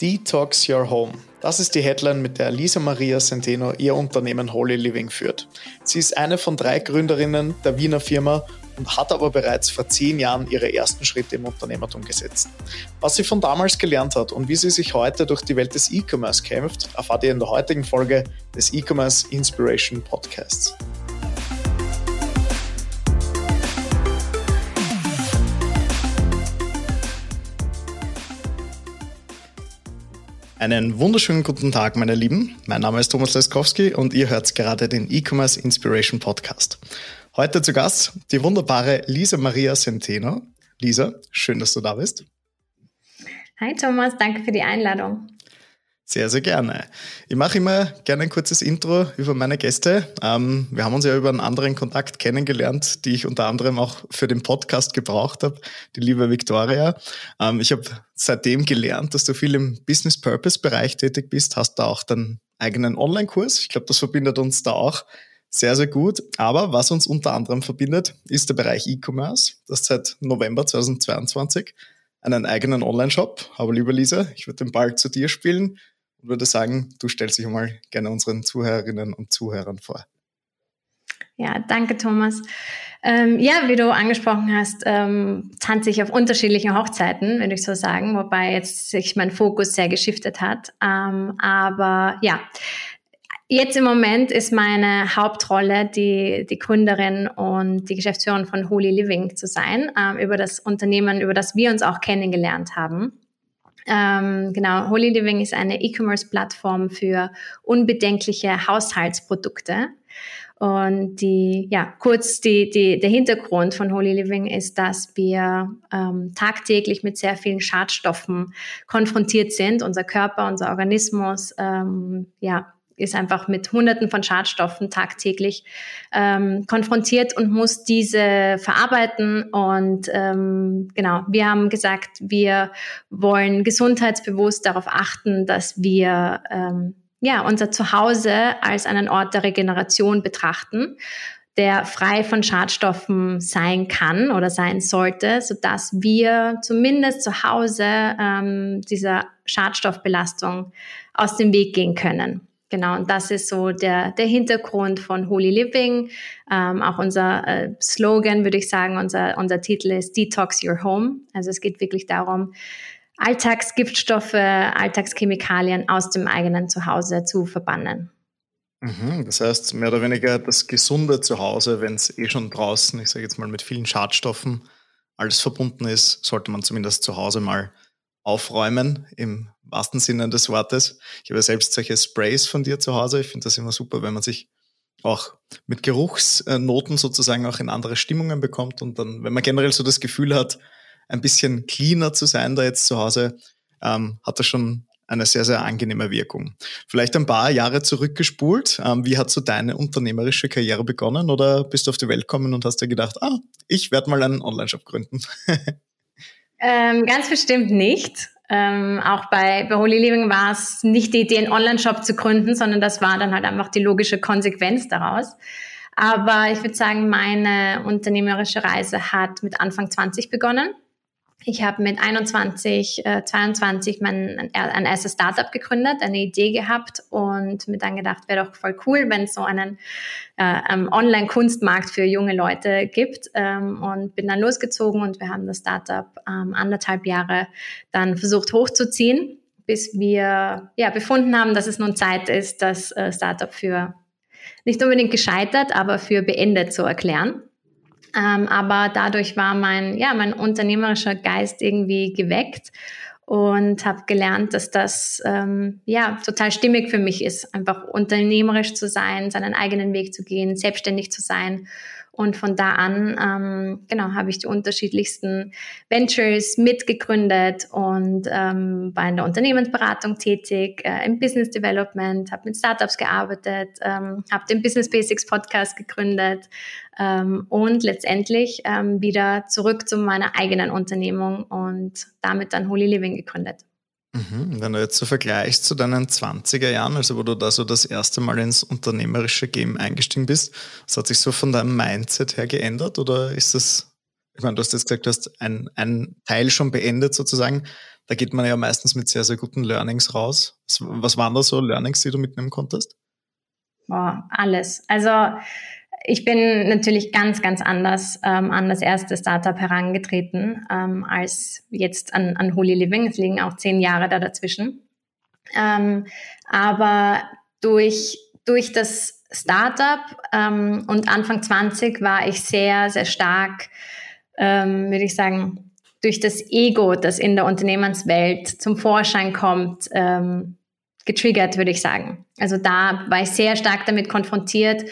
Detox Your Home. Das ist die Headline, mit der Lisa Maria Centeno ihr Unternehmen Holy Living führt. Sie ist eine von drei Gründerinnen der Wiener Firma und hat aber bereits vor zehn Jahren ihre ersten Schritte im Unternehmertum gesetzt. Was sie von damals gelernt hat und wie sie sich heute durch die Welt des E-Commerce kämpft, erfahrt ihr in der heutigen Folge des E-Commerce Inspiration Podcasts. Einen wunderschönen guten Tag, meine Lieben. Mein Name ist Thomas Leskowski und ihr hört gerade den E-Commerce Inspiration Podcast. Heute zu Gast die wunderbare Lisa Maria Centeno. Lisa, schön, dass du da bist. Hi Thomas, danke für die Einladung. Sehr, sehr gerne. Ich mache immer gerne ein kurzes Intro über meine Gäste. Ähm, wir haben uns ja über einen anderen Kontakt kennengelernt, die ich unter anderem auch für den Podcast gebraucht habe, die liebe Victoria. Ähm, ich habe seitdem gelernt, dass du viel im Business Purpose Bereich tätig bist, hast da auch deinen eigenen Online-Kurs. Ich glaube, das verbindet uns da auch sehr, sehr gut. Aber was uns unter anderem verbindet, ist der Bereich E-Commerce. Das seit November 2022 einen eigenen Online-Shop. Aber lieber Lisa, ich würde den Ball zu dir spielen und würde sagen, du stellst dich mal gerne unseren Zuhörerinnen und Zuhörern vor. Ja, danke Thomas. Ähm, ja, wie du angesprochen hast, ähm, tanze ich auf unterschiedlichen Hochzeiten, würde ich so sagen, wobei jetzt sich mein Fokus sehr geschiftet hat. Ähm, aber ja, jetzt im Moment ist meine Hauptrolle die, die Gründerin und die Geschäftsführerin von Holy Living zu sein, ähm, über das Unternehmen, über das wir uns auch kennengelernt haben. Ähm, genau, Holy Living ist eine E-Commerce-Plattform für unbedenkliche Haushaltsprodukte. Und die, ja, kurz die, die, der Hintergrund von Holy Living ist, dass wir ähm, tagtäglich mit sehr vielen Schadstoffen konfrontiert sind. Unser Körper, unser Organismus, ähm, ja, ist einfach mit Hunderten von Schadstoffen tagtäglich ähm, konfrontiert und muss diese verarbeiten. Und ähm, genau, wir haben gesagt, wir wollen gesundheitsbewusst darauf achten, dass wir ähm, ja unser Zuhause als einen Ort der Regeneration betrachten der frei von Schadstoffen sein kann oder sein sollte, so dass wir zumindest zu Hause ähm, dieser Schadstoffbelastung aus dem Weg gehen können. Genau, und das ist so der, der Hintergrund von Holy Living. Ähm, auch unser äh, Slogan, würde ich sagen, unser, unser Titel ist Detox Your Home. Also es geht wirklich darum, Alltagsgiftstoffe, Alltagschemikalien aus dem eigenen Zuhause zu verbannen. Mhm, das heißt, mehr oder weniger das gesunde Zuhause, wenn es eh schon draußen, ich sage jetzt mal mit vielen Schadstoffen, alles verbunden ist, sollte man zumindest zu Hause mal aufräumen im wahrsten Sinne des Wortes. Ich habe ja selbst solche Sprays von dir zu Hause. Ich finde das immer super, wenn man sich auch mit Geruchsnoten sozusagen auch in andere Stimmungen bekommt und dann, wenn man generell so das Gefühl hat, ein bisschen cleaner zu sein da jetzt zu Hause, ähm, hat das schon eine sehr, sehr angenehme Wirkung. Vielleicht ein paar Jahre zurückgespult. Ähm, wie hat so deine unternehmerische Karriere begonnen oder bist du auf die Welt gekommen und hast dir gedacht, ah, ich werde mal einen Online-Shop gründen? Ähm, ganz bestimmt nicht. Ähm, auch bei, bei Holy Living war es nicht die Idee, einen Online-Shop zu gründen, sondern das war dann halt einfach die logische Konsequenz daraus. Aber ich würde sagen, meine unternehmerische Reise hat mit Anfang 20 begonnen. Ich habe mit 21, äh, 22 mein, ein erstes Startup gegründet, eine Idee gehabt und mir dann gedacht, wäre doch voll cool, wenn es so einen äh, Online-Kunstmarkt für junge Leute gibt ähm, und bin dann losgezogen und wir haben das Startup ähm, anderthalb Jahre dann versucht hochzuziehen, bis wir ja befunden haben, dass es nun Zeit ist, das äh, Startup für nicht unbedingt gescheitert, aber für beendet zu erklären. Ähm, aber dadurch war mein, ja, mein unternehmerischer Geist irgendwie geweckt und habe gelernt, dass das ähm, ja total stimmig für mich ist, einfach unternehmerisch zu sein, seinen eigenen Weg zu gehen, selbstständig zu sein und von da an, ähm, genau, habe ich die unterschiedlichsten Ventures mitgegründet und ähm, war in der Unternehmensberatung tätig, äh, im Business Development, habe mit Startups gearbeitet, ähm, habe den Business Basics Podcast gegründet ähm, und letztendlich ähm, wieder zurück zu meiner eigenen Unternehmung und damit dann Holy Living gegründet. Mhm. Wenn du jetzt so vergleichst zu deinen 20er Jahren, also wo du da so das erste Mal ins unternehmerische Game eingestiegen bist, was hat sich so von deinem Mindset her geändert oder ist das, ich meine, du hast jetzt gesagt, du hast ein, Teil schon beendet sozusagen. da geht man ja meistens mit sehr, sehr guten Learnings raus. Was waren da so Learnings, die du mitnehmen konntest? Boah, alles. Also ich bin natürlich ganz, ganz anders ähm, an das erste Startup herangetreten ähm, als jetzt an, an Holy Living. Es liegen auch zehn Jahre da dazwischen. Ähm, aber durch, durch das Startup ähm, und Anfang 20 war ich sehr, sehr stark, ähm, würde ich sagen, durch das Ego, das in der Unternehmenswelt zum Vorschein kommt, ähm, getriggert, würde ich sagen. Also da war ich sehr stark damit konfrontiert.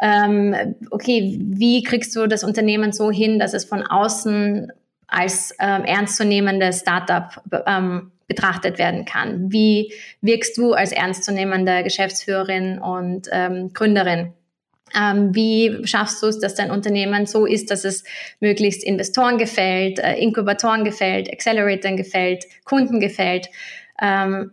Ähm, okay, wie kriegst du das Unternehmen so hin, dass es von außen als ähm, ernstzunehmendes Startup ähm, betrachtet werden kann? Wie wirkst du als ernstzunehmende Geschäftsführerin und ähm, Gründerin? Ähm, wie schaffst du es, dass dein Unternehmen so ist, dass es möglichst Investoren gefällt, äh, Inkubatoren gefällt, Acceleratoren gefällt, Kunden gefällt? Ähm,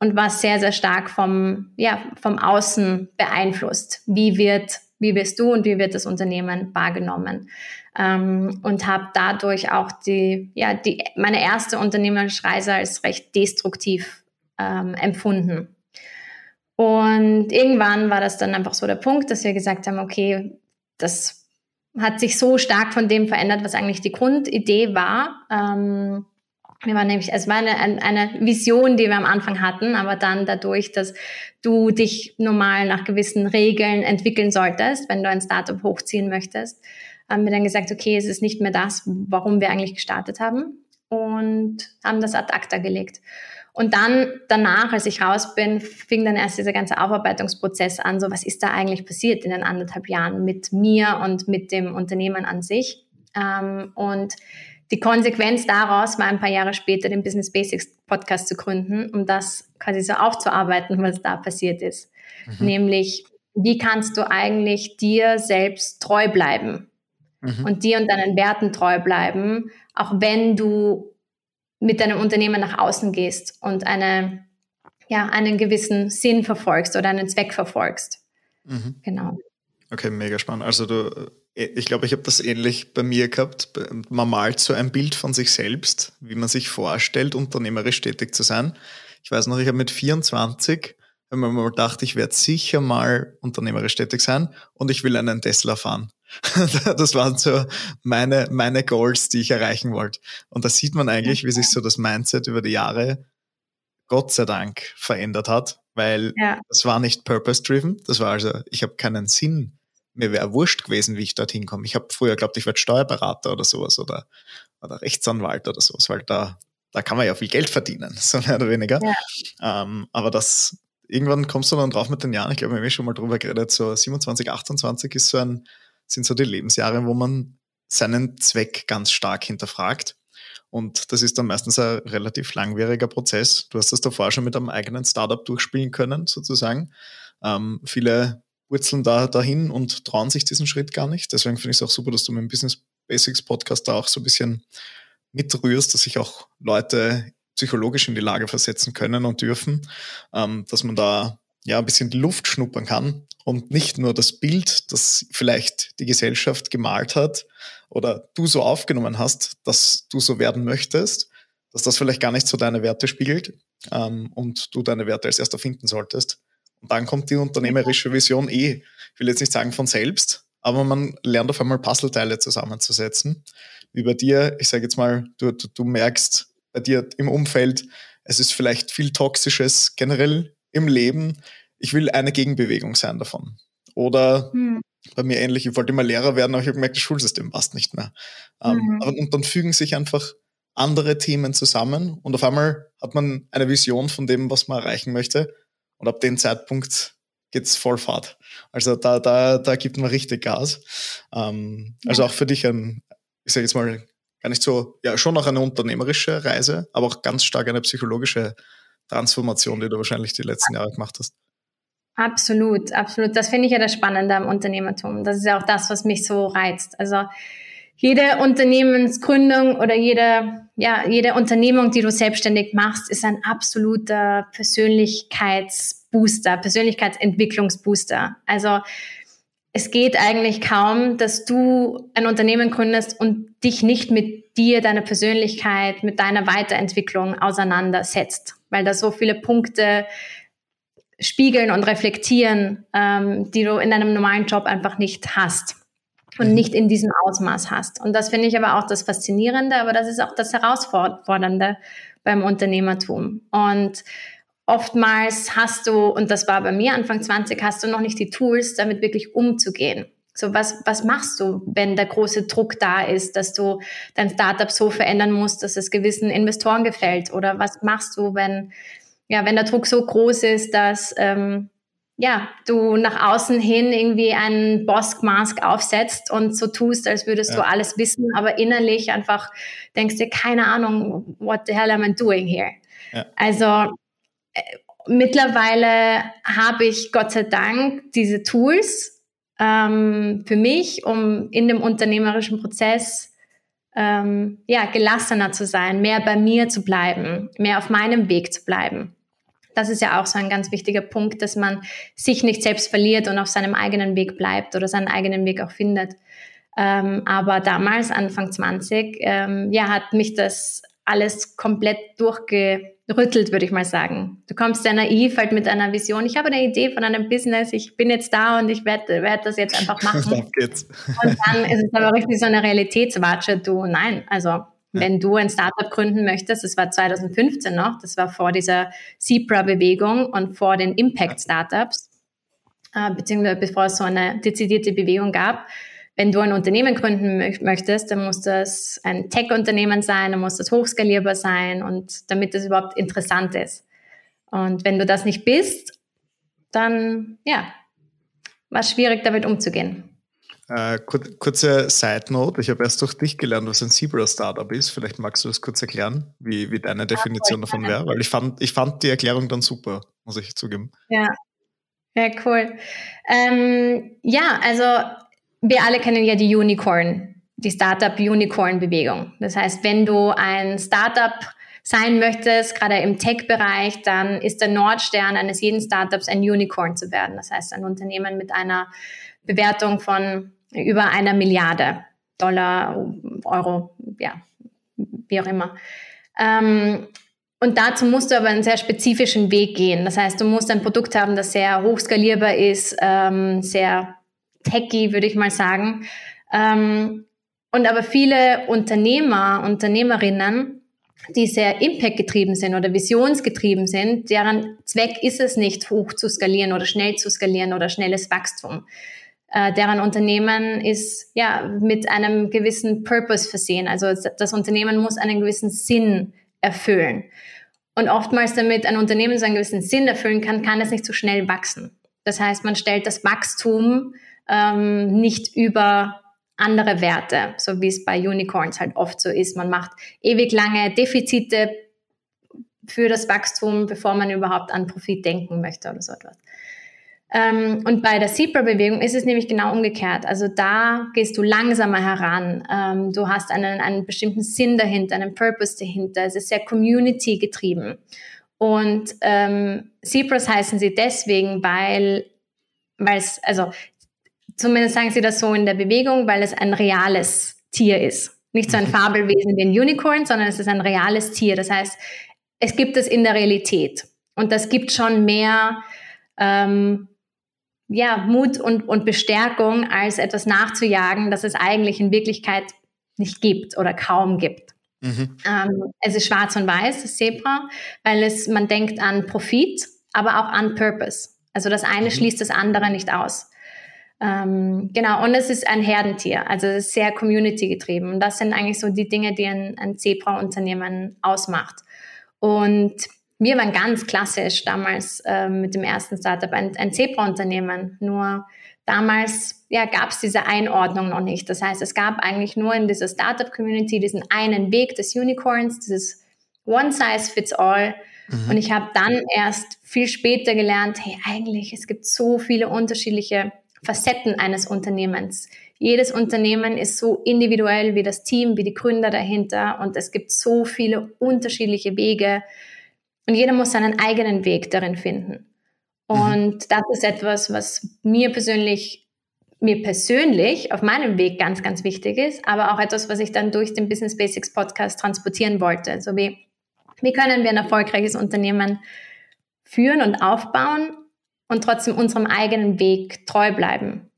und was sehr, sehr stark vom, ja, vom Außen beeinflusst. Wie wird, wie wirst du und wie wird das Unternehmen wahrgenommen? Ähm, und habe dadurch auch die, ja, die, meine erste unternehmerische Reise als recht destruktiv ähm, empfunden. Und irgendwann war das dann einfach so der Punkt, dass wir gesagt haben, okay, das hat sich so stark von dem verändert, was eigentlich die Grundidee war. Ähm, wir waren nämlich, es war eine, eine Vision, die wir am Anfang hatten, aber dann dadurch, dass du dich normal nach gewissen Regeln entwickeln solltest, wenn du ein Startup hochziehen möchtest, haben wir dann gesagt, okay, es ist nicht mehr das, warum wir eigentlich gestartet haben und haben das ad acta gelegt. Und dann danach, als ich raus bin, fing dann erst dieser ganze Aufarbeitungsprozess an. So, was ist da eigentlich passiert in den anderthalb Jahren mit mir und mit dem Unternehmen an sich? Ähm, und die Konsequenz daraus war ein paar Jahre später den Business Basics Podcast zu gründen, um das quasi so aufzuarbeiten, was da passiert ist. Mhm. Nämlich, wie kannst du eigentlich dir selbst treu bleiben mhm. und dir und deinen Werten treu bleiben, auch wenn du mit deinem Unternehmen nach außen gehst und eine, ja, einen gewissen Sinn verfolgst oder einen Zweck verfolgst. Mhm. Genau. Okay, mega spannend. Also du, ich glaube, ich habe das ähnlich bei mir gehabt. Man malt so ein Bild von sich selbst, wie man sich vorstellt, unternehmerisch tätig zu sein. Ich weiß noch, ich habe mit 24 wenn man mal gedacht, ich werde sicher mal unternehmerisch tätig sein und ich will einen Tesla fahren. das waren so meine, meine Goals, die ich erreichen wollte. Und da sieht man eigentlich, wie sich so das Mindset über die Jahre Gott sei Dank verändert hat, weil ja. das war nicht purpose-driven. Das war also, ich habe keinen Sinn. Mir wäre wurscht gewesen, wie ich dorthin komme. Ich habe früher geglaubt, ich werde Steuerberater oder sowas oder, oder Rechtsanwalt oder sowas, weil da, da kann man ja viel Geld verdienen, so mehr oder weniger. Ja. Ähm, aber das, irgendwann kommst du dann drauf mit den Jahren, ich glaube, wir haben eh schon mal drüber geredet, so 27, 28 ist so ein, sind so die Lebensjahre, wo man seinen Zweck ganz stark hinterfragt. Und das ist dann meistens ein relativ langwieriger Prozess. Du hast das davor schon mit einem eigenen Startup durchspielen können, sozusagen. Ähm, viele wurzeln da dahin und trauen sich diesen Schritt gar nicht. Deswegen finde ich es auch super, dass du mit dem Business Basics Podcast da auch so ein bisschen mitrührst, dass sich auch Leute psychologisch in die Lage versetzen können und dürfen, ähm, dass man da ja ein bisschen Luft schnuppern kann und nicht nur das Bild, das vielleicht die Gesellschaft gemalt hat oder du so aufgenommen hast, dass du so werden möchtest, dass das vielleicht gar nicht so deine Werte spiegelt ähm, und du deine Werte als erster finden solltest. Und dann kommt die unternehmerische Vision eh, ich will jetzt nicht sagen von selbst, aber man lernt auf einmal Puzzleteile zusammenzusetzen. Wie bei dir, ich sage jetzt mal, du, du, du merkst bei dir im Umfeld, es ist vielleicht viel Toxisches generell im Leben. Ich will eine Gegenbewegung sein davon. Oder hm. bei mir ähnlich, ich wollte immer Lehrer werden, aber ich habe gemerkt, das Schulsystem passt nicht mehr. Ähm, mhm. aber, und dann fügen sich einfach andere Themen zusammen und auf einmal hat man eine Vision von dem, was man erreichen möchte. Und ab dem Zeitpunkt geht's voll Fahrt. Also da, da, da gibt man richtig Gas. Ähm, also ja. Also auch für dich ein, ich sage jetzt mal, gar nicht so, ja, schon auch eine unternehmerische Reise, aber auch ganz stark eine psychologische Transformation, die du wahrscheinlich die letzten Jahre gemacht hast. Absolut, absolut. Das finde ich ja das Spannende am Unternehmertum. Das ist ja auch das, was mich so reizt. Also jede Unternehmensgründung oder jede, ja, jede Unternehmung, die du selbstständig machst, ist ein absoluter Persönlichkeitsbooster, Persönlichkeitsentwicklungsbooster. Also es geht eigentlich kaum, dass du ein Unternehmen gründest und dich nicht mit dir, deiner Persönlichkeit, mit deiner Weiterentwicklung auseinandersetzt, weil da so viele Punkte spiegeln und reflektieren, ähm, die du in deinem normalen Job einfach nicht hast und mhm. nicht in diesem Ausmaß hast. Und das finde ich aber auch das Faszinierende, aber das ist auch das Herausfordernde beim Unternehmertum. Und oftmals hast du, und das war bei mir Anfang 20, hast du noch nicht die Tools, damit wirklich umzugehen. So, was, was machst du, wenn der große Druck da ist, dass du dein Startup so verändern musst, dass es gewissen Investoren gefällt? Oder was machst du, wenn, ja, wenn der Druck so groß ist, dass, ähm, ja, du nach außen hin irgendwie einen Bosk-Mask aufsetzt und so tust, als würdest ja. du alles wissen, aber innerlich einfach denkst dir, keine Ahnung, what the hell am I doing here? Ja. Also, äh, mittlerweile habe ich Gott sei Dank diese Tools, ähm, für mich, um in dem unternehmerischen Prozess ähm, ja, gelassener zu sein, mehr bei mir zu bleiben, mehr auf meinem Weg zu bleiben. Das ist ja auch so ein ganz wichtiger Punkt, dass man sich nicht selbst verliert und auf seinem eigenen Weg bleibt oder seinen eigenen Weg auch findet. Ähm, aber damals, Anfang 20, ähm, ja, hat mich das alles komplett durchge rüttelt, würde ich mal sagen. Du kommst sehr naiv halt mit einer Vision. Ich habe eine Idee von einem Business, ich bin jetzt da und ich werde werd das jetzt einfach machen. Und dann ist es aber richtig so eine Realitätswatsche. Du, nein, also wenn du ein Startup gründen möchtest, das war 2015 noch, das war vor dieser Zebra-Bewegung und vor den Impact-Startups, äh, beziehungsweise bevor es so eine dezidierte Bewegung gab, wenn du ein Unternehmen gründen möchtest, dann muss das ein Tech-Unternehmen sein, dann muss das hochskalierbar sein und damit das überhaupt interessant ist. Und wenn du das nicht bist, dann ja, war es schwierig, damit umzugehen. Äh, kur kurze Side Note: Ich habe erst durch dich gelernt, was ein Zebra-Startup ist. Vielleicht magst du das kurz erklären, wie, wie deine Definition ja, davon wäre, weil ich fand, ich fand die Erklärung dann super, muss ich zugeben. Ja, ja, cool. Ähm, ja, also wir alle kennen ja die Unicorn, die Startup-Unicorn-Bewegung. Das heißt, wenn du ein Startup sein möchtest, gerade im Tech-Bereich, dann ist der Nordstern eines jeden Startups ein Unicorn zu werden. Das heißt, ein Unternehmen mit einer Bewertung von über einer Milliarde Dollar, Euro, ja, wie auch immer. Ähm, und dazu musst du aber einen sehr spezifischen Weg gehen. Das heißt, du musst ein Produkt haben, das sehr hochskalierbar ist, ähm, sehr techy, würde ich mal sagen. Ähm, und aber viele Unternehmer, Unternehmerinnen, die sehr impact-getrieben sind oder visionsgetrieben sind, deren Zweck ist es nicht, hoch zu skalieren oder schnell zu skalieren oder schnelles Wachstum. Äh, deren Unternehmen ist ja mit einem gewissen Purpose versehen. Also das Unternehmen muss einen gewissen Sinn erfüllen. Und oftmals, damit ein Unternehmen so einen gewissen Sinn erfüllen kann, kann es nicht so schnell wachsen. Das heißt, man stellt das Wachstum ähm, nicht über andere Werte, so wie es bei Unicorns halt oft so ist. Man macht ewig lange Defizite für das Wachstum, bevor man überhaupt an Profit denken möchte oder so etwas. Ähm, und bei der Zebra-Bewegung ist es nämlich genau umgekehrt. Also da gehst du langsamer heran. Ähm, du hast einen, einen bestimmten Sinn dahinter, einen Purpose dahinter. Es ist sehr Community getrieben. Und ähm, Zebras heißen sie deswegen, weil weil es, also Zumindest sagen sie das so in der Bewegung, weil es ein reales Tier ist. Nicht so ein mhm. Fabelwesen wie ein Unicorn, sondern es ist ein reales Tier. Das heißt, es gibt es in der Realität. Und das gibt schon mehr ähm, ja, Mut und, und Bestärkung, als etwas nachzujagen, das es eigentlich in Wirklichkeit nicht gibt oder kaum gibt. Mhm. Ähm, es ist schwarz und weiß, das Zebra, weil es, man denkt an Profit, aber auch an Purpose. Also das eine mhm. schließt das andere nicht aus. Ähm, genau, und es ist ein Herdentier, also es ist sehr community getrieben. Und das sind eigentlich so die Dinge, die ein, ein Zebra-Unternehmen ausmacht. Und wir waren ganz klassisch damals äh, mit dem ersten Startup ein, ein Zebra-Unternehmen. Nur damals ja, gab es diese Einordnung noch nicht. Das heißt, es gab eigentlich nur in dieser Startup-Community diesen einen Weg des Unicorns, dieses One Size Fits All. Mhm. Und ich habe dann erst viel später gelernt, hey, eigentlich, es gibt so viele unterschiedliche Facetten eines Unternehmens. Jedes Unternehmen ist so individuell wie das Team, wie die Gründer dahinter und es gibt so viele unterschiedliche Wege und jeder muss seinen eigenen Weg darin finden. Mhm. Und mhm. das ist etwas, was mir persönlich mir persönlich auf meinem Weg ganz, ganz wichtig ist, aber auch etwas, was ich dann durch den Business Basics Podcast transportieren wollte. So wie, wie können wir ein erfolgreiches Unternehmen führen und aufbauen und trotzdem unserem eigenen Weg treu bleiben.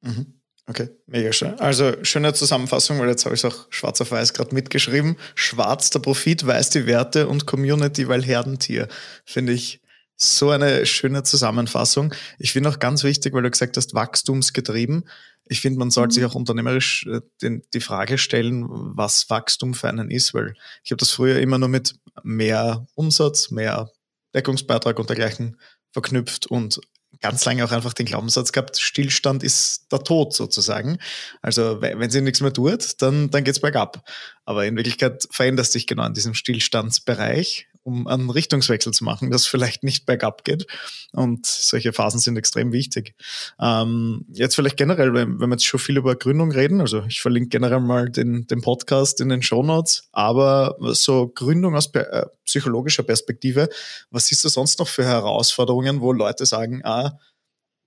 Mhm. Okay, mega schön. Also schöne Zusammenfassung, weil jetzt habe ich es auch schwarz auf weiß gerade mitgeschrieben. Schwarz der Profit, weiß die Werte und Community, weil Herdentier. Finde ich so eine schöne Zusammenfassung. Ich finde auch ganz wichtig, weil du gesagt hast, wachstumsgetrieben. Ich finde, man sollte mhm. sich auch unternehmerisch äh, den, die Frage stellen, was Wachstum für einen ist, weil ich habe das früher immer nur mit mehr Umsatz, mehr Deckungsbeitrag und dergleichen verknüpft und ganz lange auch einfach den Glaubenssatz gehabt, Stillstand ist der Tod sozusagen. Also wenn sie nichts mehr tut, dann, dann geht's bergab. Aber in Wirklichkeit verändert sich genau in diesem Stillstandsbereich um einen Richtungswechsel zu machen, das vielleicht nicht bergab geht. Und solche Phasen sind extrem wichtig. Ähm, jetzt vielleicht generell, wenn, wenn wir jetzt schon viel über Gründung reden, also ich verlinke generell mal den, den Podcast in den Show Notes, aber so Gründung aus äh, psychologischer Perspektive, was siehst du sonst noch für Herausforderungen, wo Leute sagen, ah,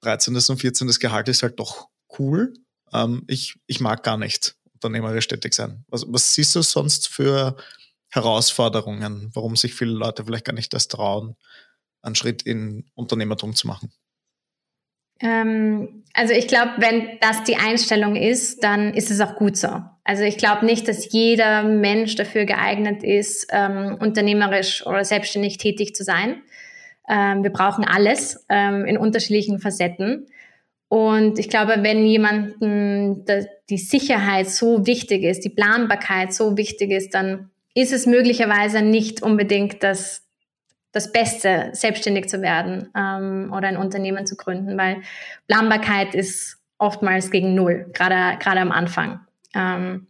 13. und 14. Gehalt ist halt doch cool, ähm, ich, ich mag gar nicht unternehmerisch tätig sein. Was, was siehst du sonst für Herausforderungen, warum sich viele Leute vielleicht gar nicht das trauen, einen Schritt in Unternehmertum zu machen? Ähm, also ich glaube, wenn das die Einstellung ist, dann ist es auch gut so. Also ich glaube nicht, dass jeder Mensch dafür geeignet ist, ähm, unternehmerisch oder selbstständig tätig zu sein. Ähm, wir brauchen alles ähm, in unterschiedlichen Facetten. Und ich glaube, wenn jemanden die Sicherheit so wichtig ist, die Planbarkeit so wichtig ist, dann ist es möglicherweise nicht unbedingt das, das Beste, selbstständig zu werden ähm, oder ein Unternehmen zu gründen, weil Planbarkeit ist oftmals gegen Null, gerade, gerade am Anfang. Ähm,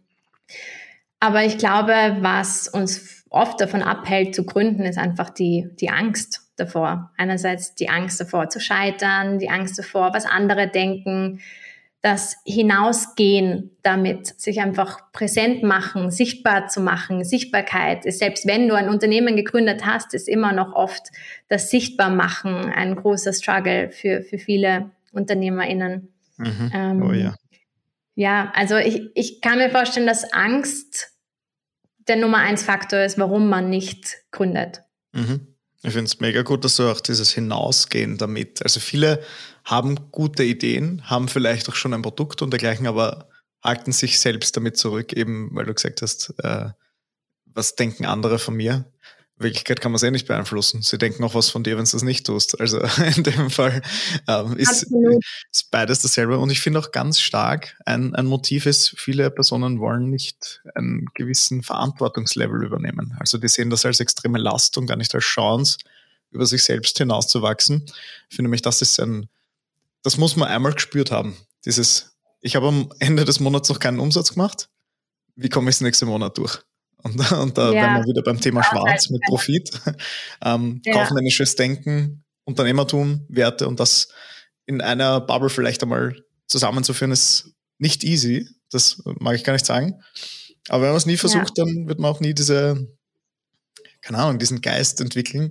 aber ich glaube, was uns oft davon abhält zu gründen, ist einfach die, die Angst davor. Einerseits die Angst davor zu scheitern, die Angst davor, was andere denken, das Hinausgehen damit, sich einfach präsent machen, sichtbar zu machen. Sichtbarkeit ist, selbst wenn du ein Unternehmen gegründet hast, ist immer noch oft das Sichtbarmachen ein großer Struggle für, für viele UnternehmerInnen. Mhm. Ähm, oh ja. Ja, also ich, ich kann mir vorstellen, dass Angst der Nummer eins Faktor ist, warum man nicht gründet. Mhm. Ich finde es mega gut, dass du auch dieses Hinausgehen damit. Also viele haben gute Ideen, haben vielleicht auch schon ein Produkt und dergleichen, aber halten sich selbst damit zurück, eben weil du gesagt hast, äh, was denken andere von mir? In Wirklichkeit kann man es eh nicht beeinflussen. Sie denken auch was von dir, wenn du das nicht tust. Also in dem Fall ähm, ist, ist, beides dasselbe. Und ich finde auch ganz stark, ein, ein Motiv ist, viele Personen wollen nicht einen gewissen Verantwortungslevel übernehmen. Also die sehen das als extreme Last und gar nicht als Chance, über sich selbst hinauszuwachsen. Ich finde nämlich, das ist ein, das muss man einmal gespürt haben. Dieses, ich habe am Ende des Monats noch keinen Umsatz gemacht. Wie komme ich das nächste Monat durch? Und, und da ja. wären wir wieder beim Thema Schwarz mit Profit. Ähm, ja. Kaufmännisches Denken, Unternehmertum, Werte und das in einer Bubble vielleicht einmal zusammenzuführen, ist nicht easy. Das mag ich gar nicht sagen. Aber wenn man es nie versucht, ja. dann wird man auch nie diese, keine Ahnung, diesen Geist entwickeln,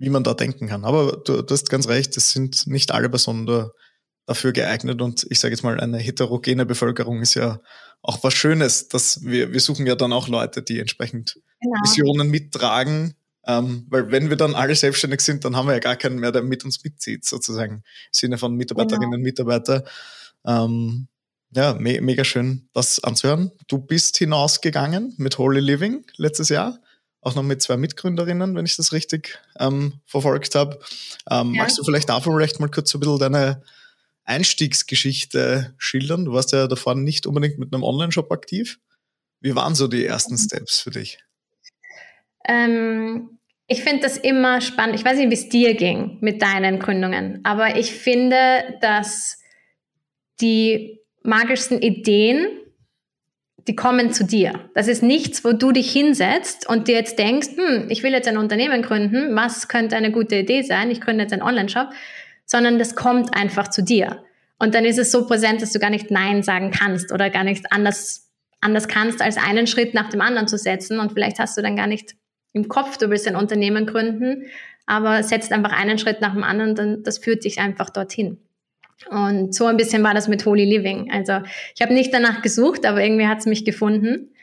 wie man da denken kann. Aber du, du hast ganz recht, es sind nicht alle Personen da, dafür geeignet und ich sage jetzt mal, eine heterogene Bevölkerung ist ja auch was Schönes, dass wir, wir suchen ja dann auch Leute, die entsprechend genau. Visionen mittragen, ähm, weil wenn wir dann alle selbstständig sind, dann haben wir ja gar keinen mehr, der mit uns mitzieht, sozusagen im Sinne von Mitarbeiterinnen und genau. Mitarbeiter. Ähm, ja, me mega schön, das anzuhören. Du bist hinausgegangen mit Holy Living letztes Jahr, auch noch mit zwei Mitgründerinnen, wenn ich das richtig ähm, verfolgt habe. Ähm, ja. Magst du vielleicht davon vielleicht mal kurz so ein bisschen deine Einstiegsgeschichte schildern? Du warst ja davor nicht unbedingt mit einem Online-Shop aktiv. Wie waren so die ersten Steps für dich? Ähm, ich finde das immer spannend. Ich weiß nicht, wie es dir ging mit deinen Gründungen, aber ich finde, dass die magischsten Ideen, die kommen zu dir. Das ist nichts, wo du dich hinsetzt und dir jetzt denkst, hm, ich will jetzt ein Unternehmen gründen, was könnte eine gute Idee sein? Ich gründe jetzt einen Online-Shop, sondern das kommt einfach zu dir. Und dann ist es so präsent, dass du gar nicht Nein sagen kannst oder gar nicht anders, anders kannst, als einen Schritt nach dem anderen zu setzen. Und vielleicht hast du dann gar nicht im Kopf, du willst ein Unternehmen gründen, aber setzt einfach einen Schritt nach dem anderen, dann das führt dich einfach dorthin. Und so ein bisschen war das mit Holy Living. Also ich habe nicht danach gesucht, aber irgendwie hat es mich gefunden.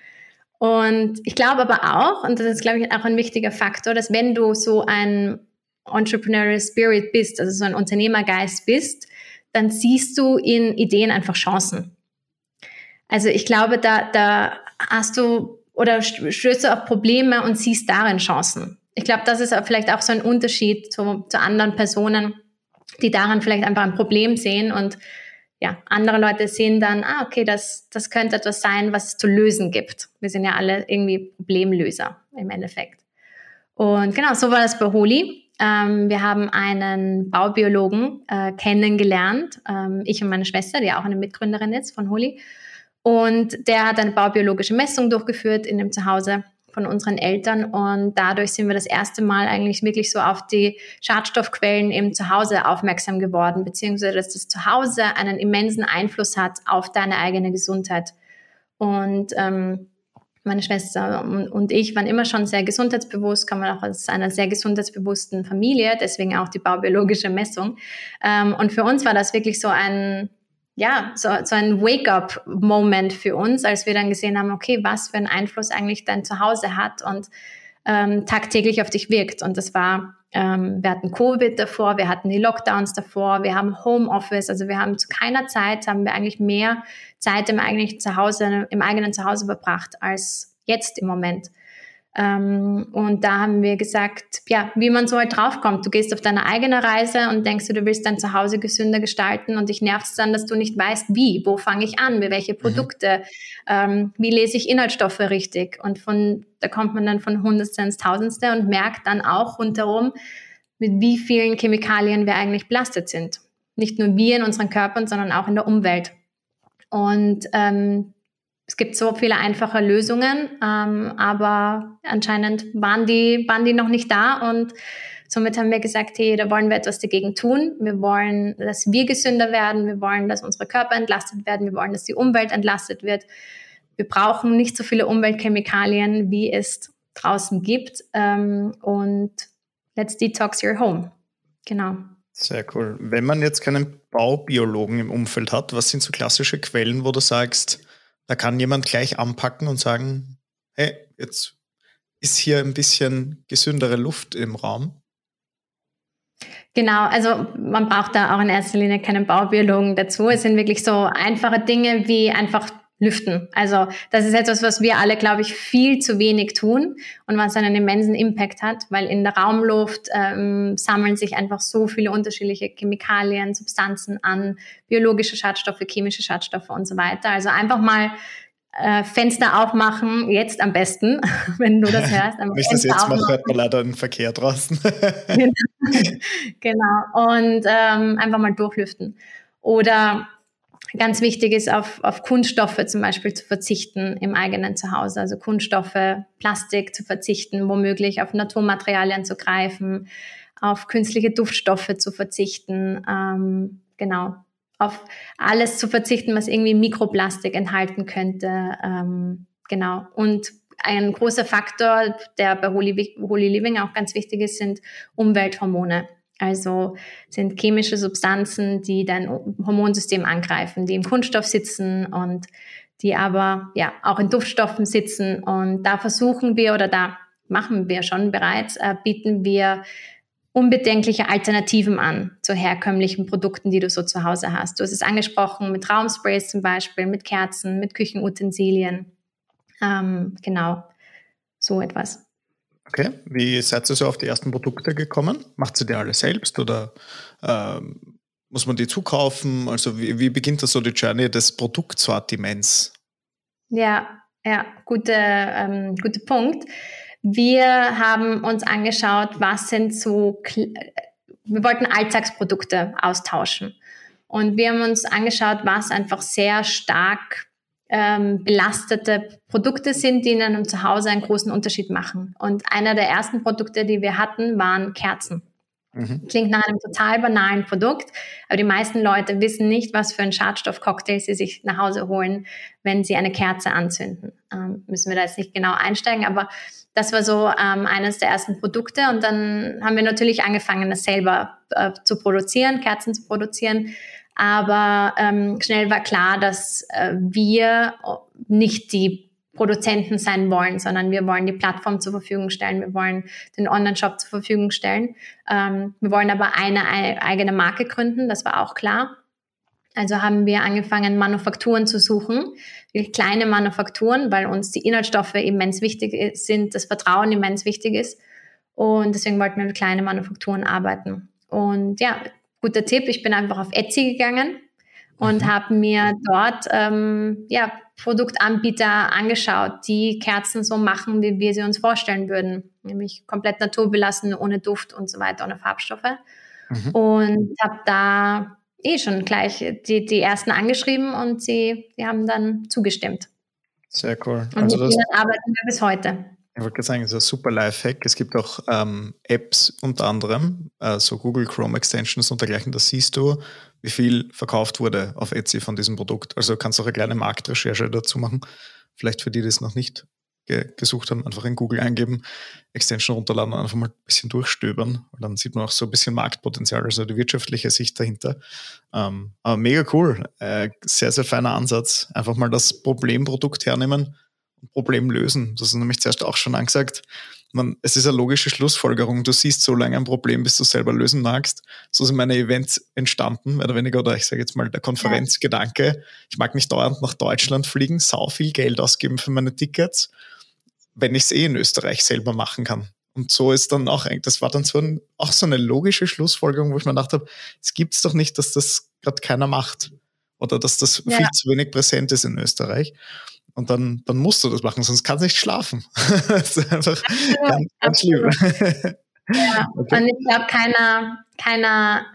Und ich glaube aber auch, und das ist, glaube ich, auch ein wichtiger Faktor, dass wenn du so ein Entrepreneurial Spirit bist, also so ein Unternehmergeist bist, dann siehst du in Ideen einfach Chancen. Also ich glaube, da, da hast du oder stößt du auf Probleme und siehst darin Chancen. Ich glaube, das ist vielleicht auch so ein Unterschied zu, zu anderen Personen, die daran vielleicht einfach ein Problem sehen und ja, andere Leute sehen dann, ah, okay, das, das könnte etwas sein, was es zu lösen gibt. Wir sind ja alle irgendwie Problemlöser im Endeffekt. Und genau, so war das bei Holi. Ähm, wir haben einen Baubiologen äh, kennengelernt, ähm, ich und meine Schwester, die auch eine Mitgründerin ist von Holi. Und der hat eine baubiologische Messung durchgeführt in dem Zuhause von unseren Eltern und dadurch sind wir das erste Mal eigentlich wirklich so auf die Schadstoffquellen im Zuhause aufmerksam geworden, beziehungsweise dass das Zuhause einen immensen Einfluss hat auf deine eigene Gesundheit. Und ähm, meine Schwester und ich waren immer schon sehr gesundheitsbewusst, kommen auch aus einer sehr gesundheitsbewussten Familie, deswegen auch die baubiologische Messung. Ähm, und für uns war das wirklich so ein ja, so, so ein Wake-up-Moment für uns, als wir dann gesehen haben, okay, was für einen Einfluss eigentlich dein Zuhause hat und ähm, tagtäglich auf dich wirkt. Und das war, ähm, wir hatten Covid davor, wir hatten die Lockdowns davor, wir haben Homeoffice, also wir haben zu keiner Zeit, haben wir eigentlich mehr Zeit im eigenen Zuhause, im eigenen Zuhause verbracht als jetzt im Moment. Ähm, und da haben wir gesagt, ja, wie man so halt draufkommt. Du gehst auf deine eigene Reise und denkst du, du willst dein Zuhause gesünder gestalten und dich nervt es dann, dass du nicht weißt, wie, wo fange ich an, mit welche mhm. Produkte, mhm. ähm, wie lese ich Inhaltsstoffe richtig. Und von, da kommt man dann von Hundertste ins Tausendste und merkt dann auch rundherum, mit wie vielen Chemikalien wir eigentlich belastet sind. Nicht nur wir in unseren Körpern, sondern auch in der Umwelt. Und ähm, es gibt so viele einfache Lösungen, ähm, aber anscheinend waren die, waren die noch nicht da und somit haben wir gesagt, hey, da wollen wir etwas dagegen tun. Wir wollen, dass wir gesünder werden, wir wollen, dass unsere Körper entlastet werden, wir wollen, dass die Umwelt entlastet wird. Wir brauchen nicht so viele Umweltchemikalien, wie es draußen gibt ähm, und let's detox your home. Genau. Sehr cool. Wenn man jetzt keinen Baubiologen im Umfeld hat, was sind so klassische Quellen, wo du sagst, da kann jemand gleich anpacken und sagen, hey, jetzt ist hier ein bisschen gesündere Luft im Raum. Genau, also man braucht da auch in erster Linie keinen Baubiologen dazu. Es sind wirklich so einfache Dinge wie einfach lüften. Also das ist etwas, was wir alle, glaube ich, viel zu wenig tun und was einen immensen Impact hat, weil in der Raumluft ähm, sammeln sich einfach so viele unterschiedliche Chemikalien, Substanzen an, biologische Schadstoffe, chemische Schadstoffe und so weiter. Also einfach mal äh, Fenster aufmachen, jetzt am besten, wenn du das hörst. Wenn ich das jetzt mache, hört man leider einen Verkehr draußen. genau. genau. Und ähm, einfach mal durchlüften. Oder Ganz wichtig ist, auf, auf Kunststoffe zum Beispiel zu verzichten im eigenen Zuhause. Also Kunststoffe, Plastik zu verzichten, womöglich auf Naturmaterialien zu greifen, auf künstliche Duftstoffe zu verzichten. Ähm, genau. Auf alles zu verzichten, was irgendwie Mikroplastik enthalten könnte. Ähm, genau. Und ein großer Faktor, der bei Holy, Holy Living auch ganz wichtig ist, sind Umwelthormone. Also sind chemische Substanzen, die dein Hormonsystem angreifen, die im Kunststoff sitzen und die aber ja auch in Duftstoffen sitzen. Und da versuchen wir oder da machen wir schon bereits, äh, bieten wir unbedenkliche Alternativen an zu herkömmlichen Produkten, die du so zu Hause hast. Du hast es angesprochen mit Raumsprays zum Beispiel, mit Kerzen, mit Küchenutensilien. Ähm, genau, so etwas. Okay, wie seid ihr so auf die ersten Produkte gekommen? Macht sie die alle selbst oder ähm, muss man die zukaufen? Also wie, wie beginnt da so die Journey des Produktsortiments? Ja, ja, gute, ähm, guter Punkt. Wir haben uns angeschaut, was sind so, wir wollten Alltagsprodukte austauschen. Und wir haben uns angeschaut, was einfach sehr stark ähm, belastete Produkte sind, die in einem Zuhause einen großen Unterschied machen. Und einer der ersten Produkte, die wir hatten, waren Kerzen. Mhm. Klingt nach einem total banalen Produkt, aber die meisten Leute wissen nicht, was für einen Schadstoffcocktail sie sich nach Hause holen, wenn sie eine Kerze anzünden. Ähm, müssen wir da jetzt nicht genau einsteigen, aber das war so ähm, eines der ersten Produkte. Und dann haben wir natürlich angefangen, das selber äh, zu produzieren, Kerzen zu produzieren Aber ähm, schnell war klar, dass äh, wir nicht die Produzenten sein wollen, sondern wir wollen die Plattform zur Verfügung stellen, wir wollen den Online-Shop zur Verfügung stellen. Ähm, wir wollen aber eine, eigene Marke gründen, das war auch klar. Also haben wir angefangen, Manufakturen zu suchen, kleine Manufakturen, weil uns die Inhaltsstoffe immens wichtig sind, das Vertrauen immens wichtig ist. Und deswegen wollten wir mit kleinen Manufakturen arbeiten. Und ja, guter Tipp, ich bin einfach auf Etsy gegangen und mhm. habe mir dort ähm, ja, Produktanbieter angeschaut, die Kerzen so machen, wie wir sie uns vorstellen würden, nämlich komplett naturbelassen, ohne Duft und so weiter, ohne Farbstoffe. Mhm. Und habe da eh schon gleich die, die ersten angeschrieben und sie die haben dann zugestimmt. Sehr cool. Und also mit denen arbeiten wir bis heute. Ich wollte sagen, es ist ein super Lifehack. Es gibt auch ähm, Apps unter anderem, äh, so Google Chrome Extensions und dergleichen. Da siehst du, wie viel verkauft wurde auf Etsy von diesem Produkt. Also kannst du auch eine kleine Marktrecherche dazu machen. Vielleicht für die, die es noch nicht ge gesucht haben, einfach in Google eingeben, Extension runterladen und einfach mal ein bisschen durchstöbern. Und dann sieht man auch so ein bisschen Marktpotenzial, also die wirtschaftliche Sicht dahinter. Ähm, aber mega cool. Äh, sehr, sehr feiner Ansatz. Einfach mal das Problemprodukt hernehmen Problem lösen. Das ist nämlich zuerst auch schon angesagt. Man, es ist eine logische Schlussfolgerung. Du siehst so lange ein Problem, bis du es selber lösen magst. So sind meine Events entstanden, mehr oder weniger, oder ich sage jetzt mal der Konferenzgedanke. Ich mag nicht dauernd nach Deutschland fliegen, sau viel Geld ausgeben für meine Tickets, wenn ich es eh in Österreich selber machen kann. Und so ist dann auch, das war dann so ein, auch so eine logische Schlussfolgerung, wo ich mir gedacht habe, es gibt es doch nicht, dass das gerade keiner macht. Oder dass das ja. viel zu wenig präsent ist in Österreich. Und dann, dann musst du das machen, sonst kannst du nicht schlafen. das ist einfach absolut, ganz, ganz schlimm. Ja, okay. und ich glaube, keiner, keiner,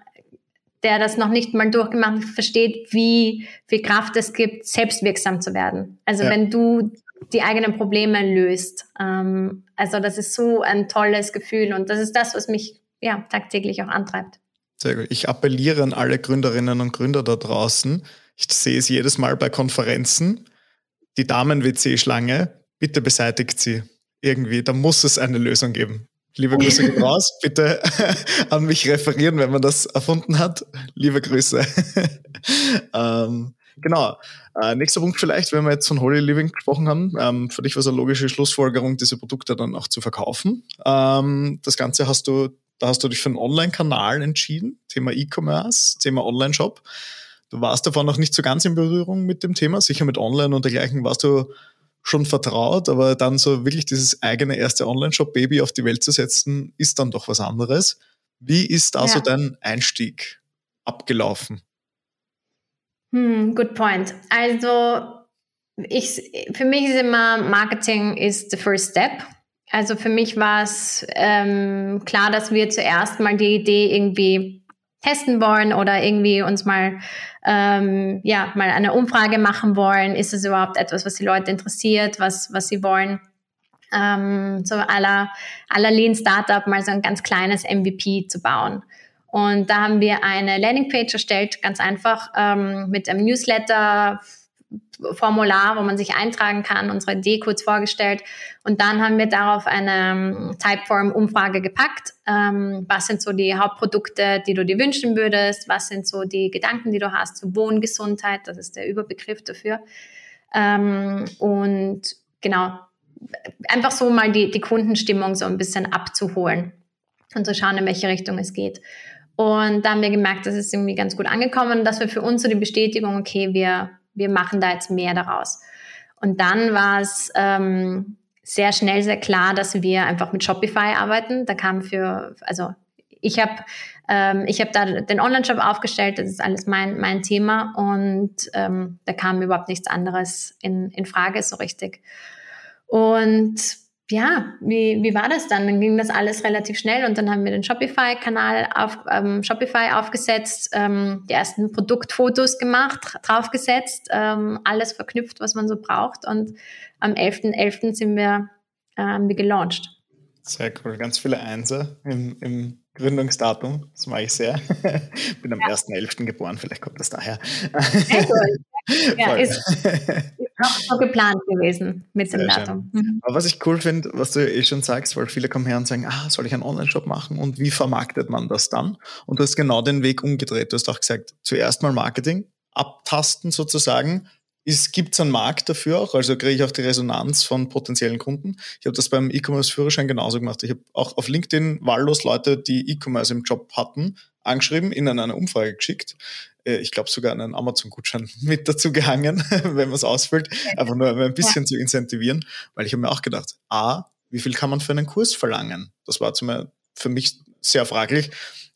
der das noch nicht mal durchgemacht hat, versteht, wie viel Kraft es gibt, selbstwirksam zu werden. Also ja. wenn du die eigenen Probleme löst. Ähm, also das ist so ein tolles Gefühl und das ist das, was mich ja tagtäglich auch antreibt. Sehr gut. Ich appelliere an alle Gründerinnen und Gründer da draußen. Ich sehe es jedes Mal bei Konferenzen die Damen-WC-Schlange, bitte beseitigt sie irgendwie. Da muss es eine Lösung geben. Liebe Grüße geht raus. Bitte an mich referieren, wenn man das erfunden hat. Liebe Grüße. ähm, genau. Äh, nächster Punkt vielleicht, wenn wir jetzt von Holy Living gesprochen haben. Ähm, für dich war es eine logische Schlussfolgerung, diese Produkte dann auch zu verkaufen. Ähm, das Ganze hast du, da hast du dich für einen Online-Kanal entschieden. Thema E-Commerce, Thema Online-Shop. Du warst davon noch nicht so ganz in Berührung mit dem Thema, sicher mit Online und dergleichen warst du schon vertraut, aber dann so wirklich dieses eigene erste Online-Shop-Baby auf die Welt zu setzen, ist dann doch was anderes. Wie ist also ja. dein Einstieg abgelaufen? Hm, good point. Also ich, für mich ist immer Marketing is the first step. Also für mich war es ähm, klar, dass wir zuerst mal die Idee irgendwie testen wollen oder irgendwie uns mal ähm, ja mal eine Umfrage machen wollen. Ist es überhaupt etwas, was die Leute interessiert, was was sie wollen? Ähm, so aller aller Lean Startup mal so ein ganz kleines MVP zu bauen. Und da haben wir eine Landingpage erstellt, ganz einfach ähm, mit einem Newsletter Formular, wo man sich eintragen kann, unsere Idee kurz vorgestellt. Und dann haben wir darauf eine ähm, Typeform-Umfrage gepackt. Ähm, was sind so die Hauptprodukte, die du dir wünschen würdest? Was sind so die Gedanken, die du hast zu Wohngesundheit? Das ist der Überbegriff dafür. Ähm, und genau, einfach so mal die, die Kundenstimmung so ein bisschen abzuholen und zu schauen, in welche Richtung es geht. Und da haben wir gemerkt, das ist irgendwie ganz gut angekommen, dass wir für uns so die Bestätigung, okay, wir wir machen da jetzt mehr daraus. Und dann war es ähm, sehr schnell sehr klar, dass wir einfach mit Shopify arbeiten. Da kam für, also ich habe ähm, ich habe da den Online-Shop aufgestellt, das ist alles mein, mein Thema und ähm, da kam überhaupt nichts anderes in, in Frage so richtig. Und ja, wie, wie war das dann? Dann ging das alles relativ schnell und dann haben wir den Shopify-Kanal auf ähm, Shopify aufgesetzt, ähm, die ersten Produktfotos gemacht, draufgesetzt, ähm, alles verknüpft, was man so braucht und am 11.11. .11. sind wir, ähm, wir gelauncht. Sehr cool, ganz viele Einser im, im Gründungsdatum, das mache ich sehr. Bin am ja. 1.11. geboren, vielleicht kommt das daher. Sehr cool. Ja, ist, auch so geplant gewesen mit Sehr dem Datum. Mhm. Aber was ich cool finde, was du eh schon sagst, weil viele kommen her und sagen, ah, soll ich einen Online-Shop machen und wie vermarktet man das dann? Und du hast genau den Weg umgedreht. Du hast auch gesagt, zuerst mal Marketing, abtasten sozusagen, Gibt es einen Markt dafür auch? Also kriege ich auch die Resonanz von potenziellen Kunden. Ich habe das beim E-Commerce-Führerschein genauso gemacht. Ich habe auch auf LinkedIn wahllos Leute, die E-Commerce im Job hatten, angeschrieben, ihnen eine Umfrage geschickt. Äh, ich glaube sogar einen Amazon-Gutschein mit dazu gehangen, wenn man es ausfüllt. Einfach nur ein bisschen ja. zu incentivieren. Weil ich habe mir auch gedacht, A, wie viel kann man für einen Kurs verlangen? Das war für mich sehr fraglich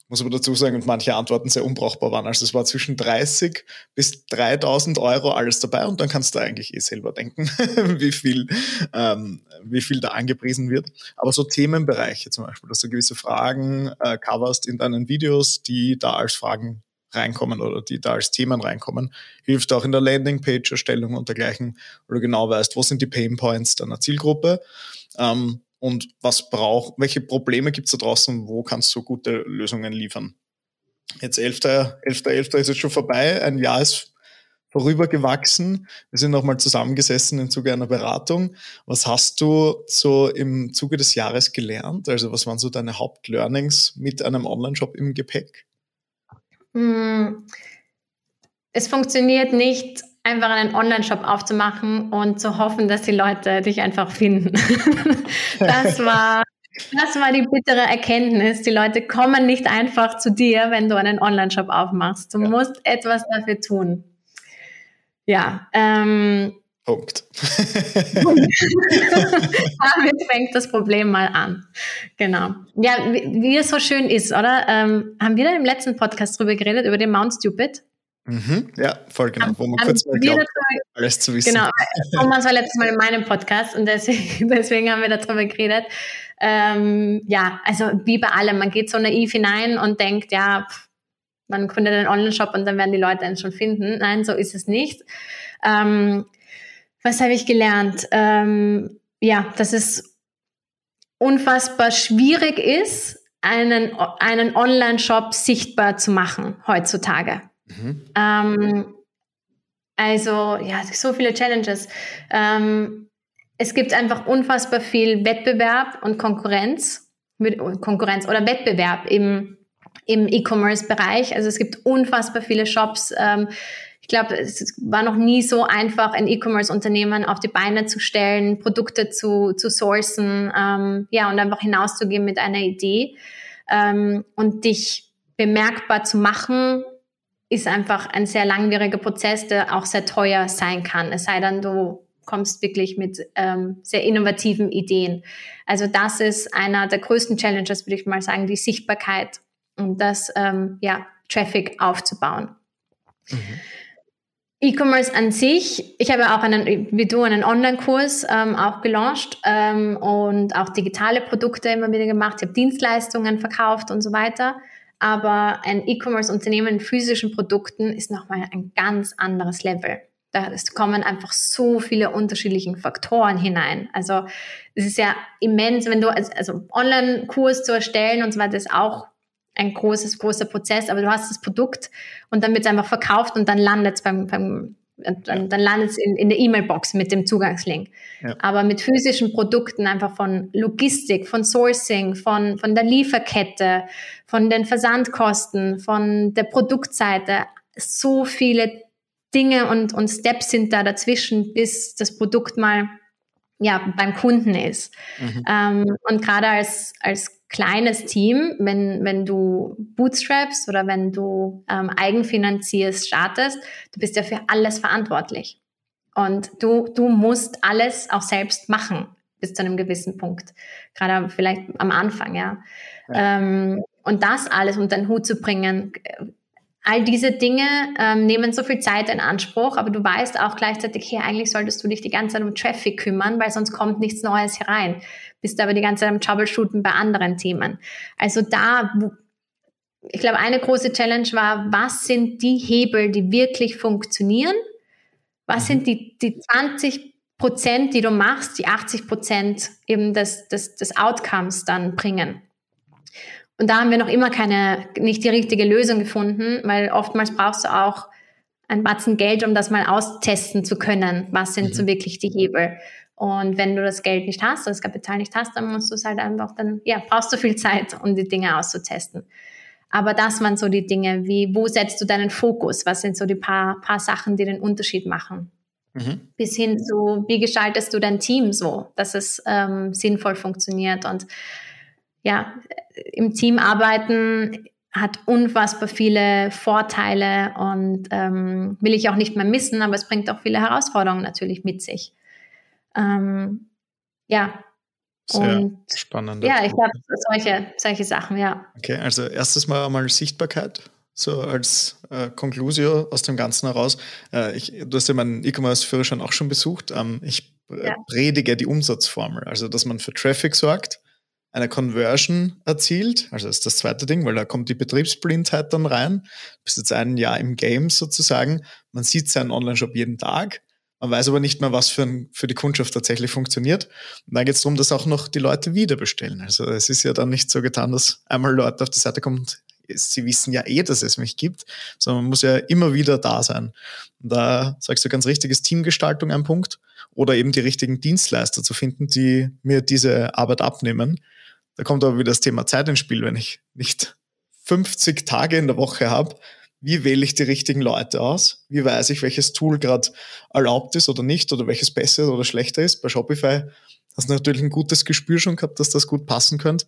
muss aber dazu sagen, und manche Antworten sehr unbrauchbar waren. Also es war zwischen 30 bis 3000 Euro alles dabei und dann kannst du eigentlich eh selber denken, wie viel, ähm, wie viel da angepriesen wird. Aber so Themenbereiche zum Beispiel, dass du gewisse Fragen äh, coverst in deinen Videos, die da als Fragen reinkommen oder die da als Themen reinkommen, hilft auch in der Landingpage-Erstellung und dergleichen, weil du genau weißt, wo sind die Pain Points deiner Zielgruppe. Ähm, und was braucht, welche Probleme gibt es da draußen, wo kannst du gute Lösungen liefern. Jetzt 11.11. 11. 11. ist jetzt schon vorbei, ein Jahr ist vorübergewachsen. Wir sind nochmal zusammengesessen im Zuge einer Beratung. Was hast du so im Zuge des Jahres gelernt? Also was waren so deine Hauptlearnings mit einem Online-Shop im Gepäck? Hm. Es funktioniert nicht einfach einen Online-Shop aufzumachen und zu hoffen, dass die Leute dich einfach finden. das war, das war die bittere Erkenntnis. Die Leute kommen nicht einfach zu dir, wenn du einen Online-Shop aufmachst. Du ja. musst etwas dafür tun. Ja, ähm, Punkt. Damit fängt das Problem mal an. Genau. Ja, wie, wie es so schön ist, oder? Ähm, haben wir da im letzten Podcast drüber geredet, über den Mount Stupid? Mhm, ja, voll genau. Wo man kurz mal glaubt, alles zu wissen. Genau. Thomas war letztes Mal in meinem Podcast und deswegen, deswegen haben wir darüber geredet. Ähm, ja, also wie bei allem, man geht so naiv hinein und denkt, ja, pff, man gründet einen Online-Shop und dann werden die Leute einen schon finden. Nein, so ist es nicht. Ähm, was habe ich gelernt? Ähm, ja, dass es unfassbar schwierig ist, einen, einen Online-Shop sichtbar zu machen heutzutage. Mhm. Ähm, also ja, so viele Challenges. Ähm, es gibt einfach unfassbar viel Wettbewerb und Konkurrenz, Konkurrenz oder Wettbewerb im, im E-Commerce-Bereich. Also es gibt unfassbar viele Shops. Ähm, ich glaube, es war noch nie so einfach, ein E-Commerce-Unternehmen auf die Beine zu stellen, Produkte zu, zu sourcen, ähm, ja, und einfach hinauszugehen mit einer Idee ähm, und dich bemerkbar zu machen ist einfach ein sehr langwieriger Prozess, der auch sehr teuer sein kann. Es sei denn, du kommst wirklich mit ähm, sehr innovativen Ideen. Also das ist einer der größten Challenges, würde ich mal sagen, die Sichtbarkeit und das ähm, ja, Traffic aufzubauen. Mhm. E-Commerce an sich, ich habe auch einen, wie du, einen Online-Kurs ähm, auch gelauncht ähm, und auch digitale Produkte immer wieder gemacht. Ich habe Dienstleistungen verkauft und so weiter. Aber ein E-Commerce-Unternehmen in physischen Produkten ist nochmal ein ganz anderes Level. Da kommen einfach so viele unterschiedliche Faktoren hinein. Also es ist ja immens, wenn du, also Online-Kurs zu erstellen und so weiter ist auch ein großes, großer Prozess, aber du hast das Produkt und dann wird es einfach verkauft und dann landet es beim, beim dann, dann landet es in, in der E-Mail-Box mit dem Zugangslink. Ja. Aber mit physischen Produkten einfach von Logistik, von Sourcing, von, von der Lieferkette, von den Versandkosten, von der Produktseite, so viele Dinge und, und Steps sind da dazwischen, bis das Produkt mal ja, beim Kunden ist. Mhm. Ähm, und gerade als, als kleines Team, wenn, wenn du bootstraps oder wenn du ähm, eigenfinanzierst, startest, du bist ja für alles verantwortlich. Und du, du musst alles auch selbst machen bis zu einem gewissen Punkt. Gerade vielleicht am Anfang, ja. ja. Ähm, und das alles unter den Hut zu bringen, all diese Dinge ähm, nehmen so viel Zeit in Anspruch, aber du weißt auch gleichzeitig, hey, eigentlich solltest du dich die ganze Zeit um Traffic kümmern, weil sonst kommt nichts Neues herein. Bist aber die ganze Zeit am Troubleshooten bei anderen Themen. Also da, ich glaube, eine große Challenge war, was sind die Hebel, die wirklich funktionieren? Was mhm. sind die, die 20 Prozent, die du machst, die 80 Prozent eben des, des, des Outcomes dann bringen? Und da haben wir noch immer keine, nicht die richtige Lösung gefunden, weil oftmals brauchst du auch ein Batzen Geld, um das mal austesten zu können. Was sind mhm. so wirklich die Hebel? Und wenn du das Geld nicht hast, das Kapital nicht hast, dann musst du es halt einfach dann, ja, brauchst du viel Zeit, um die Dinge auszutesten. Aber das waren so die Dinge, wie, wo setzt du deinen Fokus? Was sind so die paar, paar Sachen, die den Unterschied machen? Mhm. Bis hin zu, wie gestaltest du dein Team so, dass es ähm, sinnvoll funktioniert und ja, im Team arbeiten hat unfassbar viele Vorteile und ähm, will ich auch nicht mehr missen, aber es bringt auch viele Herausforderungen natürlich mit sich. Ähm, ja. Sehr und, spannend. Ja, ich glaube, solche, solche Sachen, ja. Okay, also erstes Mal einmal Sichtbarkeit, so als äh, Conclusio aus dem Ganzen heraus. Äh, ich, du hast ja meinen E-Commerce-Führerschein auch schon besucht. Ähm, ich äh, ja. predige die Umsatzformel, also dass man für Traffic sorgt, eine Conversion erzielt, also das ist das zweite Ding, weil da kommt die Betriebsblindheit dann rein. Du bist jetzt ein Jahr im Game sozusagen. Man sieht seinen Online-Shop jeden Tag. Man weiß aber nicht mehr, was für, ein, für die Kundschaft tatsächlich funktioniert. Und dann geht es darum, dass auch noch die Leute wieder bestellen. Also es ist ja dann nicht so getan, dass einmal Leute auf die Seite kommen und sie wissen ja eh, dass es mich gibt, sondern man muss ja immer wieder da sein. Und da sagst du ganz richtig, ist Teamgestaltung ein Punkt oder eben die richtigen Dienstleister zu finden, die mir diese Arbeit abnehmen. Da kommt aber wieder das Thema Zeit ins Spiel, wenn ich nicht 50 Tage in der Woche habe, wie wähle ich die richtigen Leute aus? Wie weiß ich, welches Tool gerade erlaubt ist oder nicht oder welches besser oder schlechter ist? Bei Shopify hast du natürlich ein gutes Gespür schon gehabt, dass das gut passen könnte.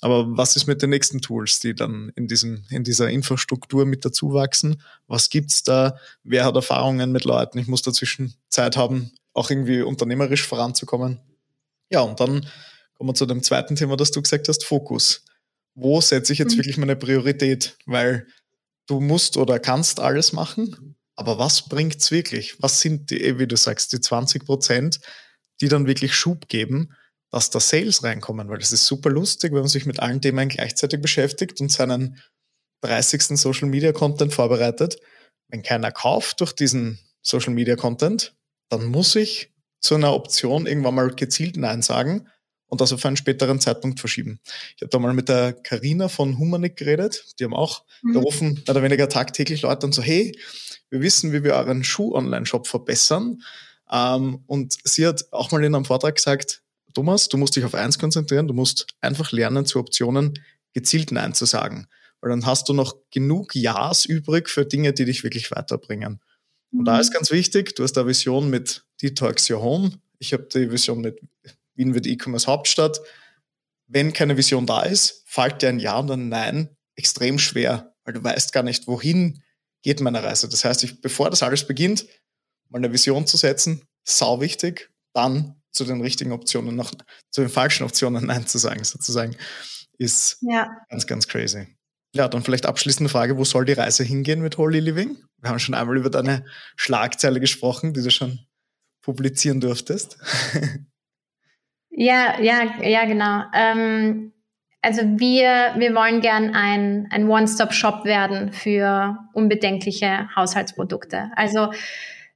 Aber was ist mit den nächsten Tools, die dann in, diesem, in dieser Infrastruktur mit dazu wachsen? Was gibt's da? Wer hat Erfahrungen mit Leuten? Ich muss dazwischen Zeit haben, auch irgendwie unternehmerisch voranzukommen. Ja, und dann kommen wir zu dem zweiten Thema, das du gesagt hast, Fokus. Wo setze ich jetzt mhm. wirklich meine Priorität? Weil du musst oder kannst alles machen, aber was bringt's wirklich? Was sind die, eh, wie du sagst, die 20 Prozent, die dann wirklich Schub geben, dass da Sales reinkommen? Weil das ist super lustig, wenn man sich mit allen Themen gleichzeitig beschäftigt und seinen 30. Social Media Content vorbereitet. Wenn keiner kauft durch diesen Social Media Content, dann muss ich zu einer Option irgendwann mal gezielt Nein sagen und das auf einen späteren Zeitpunkt verschieben. Ich habe da mal mit der Karina von Humanik geredet, die haben auch, mhm. da rufen mehr oder weniger tagtäglich Leute und so, hey, wir wissen, wie wir euren Schuh-Online-Shop verbessern. Ähm, und sie hat auch mal in einem Vortrag gesagt, Thomas, du musst dich auf eins konzentrieren, du musst einfach lernen, zu Optionen gezielt Nein zu sagen. Weil dann hast du noch genug Ja's übrig für Dinge, die dich wirklich weiterbringen. Und mhm. da ist ganz wichtig, du hast eine Vision mit Detox Your Home. Ich habe die Vision mit Wien wird E-Commerce Hauptstadt. Wenn keine Vision da ist, fällt dir ein Ja und ein Nein extrem schwer, weil du weißt gar nicht, wohin geht meine Reise. Das heißt, ich, bevor das alles beginnt, mal eine Vision zu setzen, sau wichtig, dann zu den richtigen Optionen noch, zu den falschen Optionen Nein zu sagen, sozusagen, ist ja. ganz, ganz crazy. Ja, dann vielleicht abschließende Frage, wo soll die Reise hingehen mit Holy Living? Wir haben schon einmal über deine Schlagzeile gesprochen, die du schon publizieren durftest. Ja, ja, ja, genau. Ähm, also wir, wir wollen gern ein, ein One-Stop-Shop werden für unbedenkliche Haushaltsprodukte. Also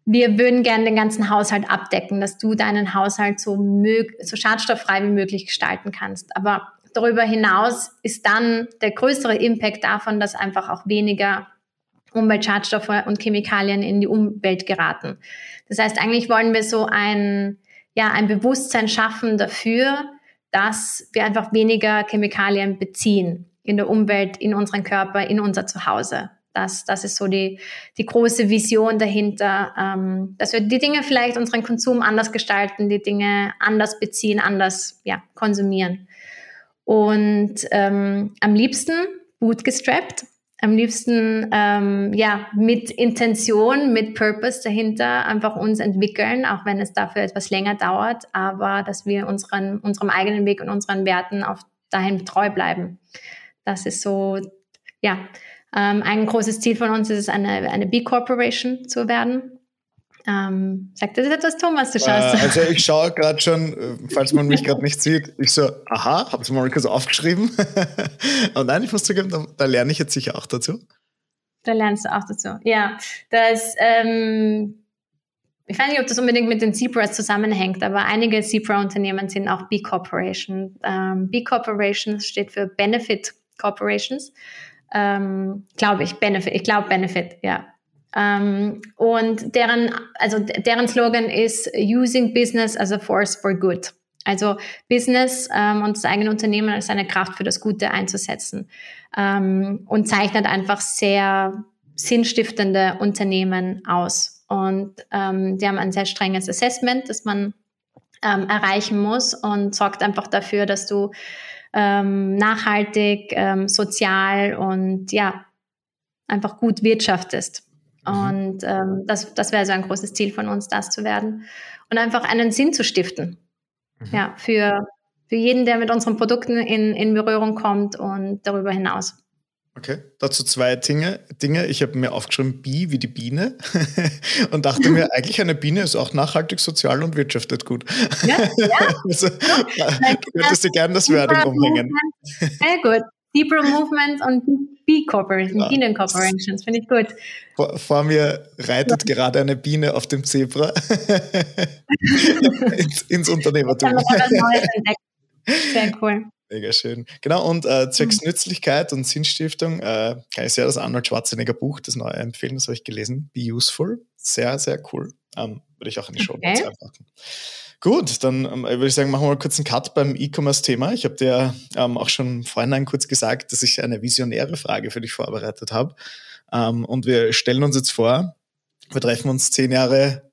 wir würden gerne den ganzen Haushalt abdecken, dass du deinen Haushalt so, mög so schadstofffrei wie möglich gestalten kannst. Aber darüber hinaus ist dann der größere Impact davon, dass einfach auch weniger Umweltschadstoffe und Chemikalien in die Umwelt geraten. Das heißt, eigentlich wollen wir so ein ja, ein Bewusstsein schaffen dafür, dass wir einfach weniger Chemikalien beziehen in der Umwelt, in unseren Körper, in unser Zuhause. Das, das ist so die, die große Vision dahinter, ähm, dass wir die Dinge vielleicht unseren Konsum anders gestalten, die Dinge anders beziehen, anders ja, konsumieren. Und ähm, am liebsten bootgestrapped, am liebsten ähm, ja mit Intention, mit Purpose dahinter einfach uns entwickeln, auch wenn es dafür etwas länger dauert, aber dass wir unseren unserem eigenen Weg und unseren Werten auf dahin treu bleiben. Das ist so ja ähm, ein großes Ziel von uns ist es eine eine B Corporation zu werden ähm, sagt das etwas, Thomas? Du schaust. Äh, also ich schaue gerade schon, äh, falls man mich gerade nicht sieht, ich so, aha, habe es mal kurz aufgeschrieben. Aber nein, ich muss zugeben, da, da, lerne ich jetzt sicher auch dazu. Da lernst du auch dazu, ja. Das, ähm, ich weiß nicht, ob das unbedingt mit den Zebras zusammenhängt, aber einige Zebra-Unternehmen sind auch B Corporation. Ähm, B Corporations steht für Benefit Corporations. Ähm, glaube ich, Benefit, ich glaube Benefit, ja. Ähm, und deren, also deren Slogan ist Using Business as a Force for Good. Also Business ähm, und das eigene Unternehmen als eine Kraft für das Gute einzusetzen ähm, und zeichnet einfach sehr sinnstiftende Unternehmen aus. Und ähm, die haben ein sehr strenges Assessment, das man erreichen muss und sorgt einfach dafür, dass du ähm, nachhaltig, ähm, sozial und ja, einfach gut wirtschaftest. Mhm. Und ähm, das, das wäre so ein großes Ziel von uns, das zu werden. Und einfach einen Sinn zu stiften. Mhm. Ja, für, für jeden, der mit unseren Produkten in, in Berührung kommt und darüber hinaus. Okay, dazu zwei Dinge. Dinge. Ich habe mir aufgeschrieben, Bi wie die Biene und dachte mir, eigentlich eine Biene ist auch nachhaltig, sozial und wirtschaftet gut. Ja, ja. also, du könntest dir gerne das Wording umhängen. Sehr gut. Deeper Movement und Bee Corporation, ja. Bienen Corporations, finde ich gut. Vor, vor, mir reitet ja. gerade eine Biene auf dem Zebra ins, ins Unternehmertum. Sehr cool. Mega schön. Genau, und äh, zwecks mhm. Nützlichkeit und Sinnstiftung äh, kann ich sehr das Arnold Schwarzenegger Buch, das neue empfehlen, das habe ich gelesen. Be Useful. Sehr, sehr cool. Ähm, würde ich auch in die Show Notes okay. einpacken. Gut, dann ähm, würde ich sagen, machen wir mal kurz einen Cut beim E-Commerce-Thema. Ich habe dir ähm, auch schon vorhin kurz gesagt, dass ich eine visionäre Frage für dich vorbereitet habe. Ähm, und wir stellen uns jetzt vor, wir treffen uns zehn Jahre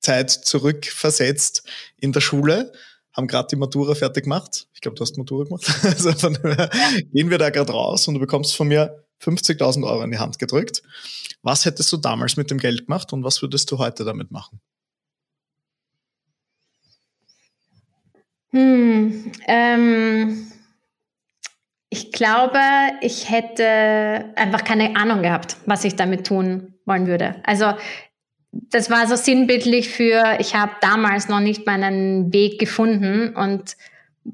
Zeit zurückversetzt in der Schule haben gerade die Matura fertig gemacht. Ich glaube, du hast Matura gemacht. Also von ja. gehen wir da gerade raus und du bekommst von mir 50.000 Euro in die Hand gedrückt. Was hättest du damals mit dem Geld gemacht und was würdest du heute damit machen? Hm, ähm, ich glaube, ich hätte einfach keine Ahnung gehabt, was ich damit tun wollen würde. Also das war so sinnbildlich für, ich habe damals noch nicht meinen Weg gefunden und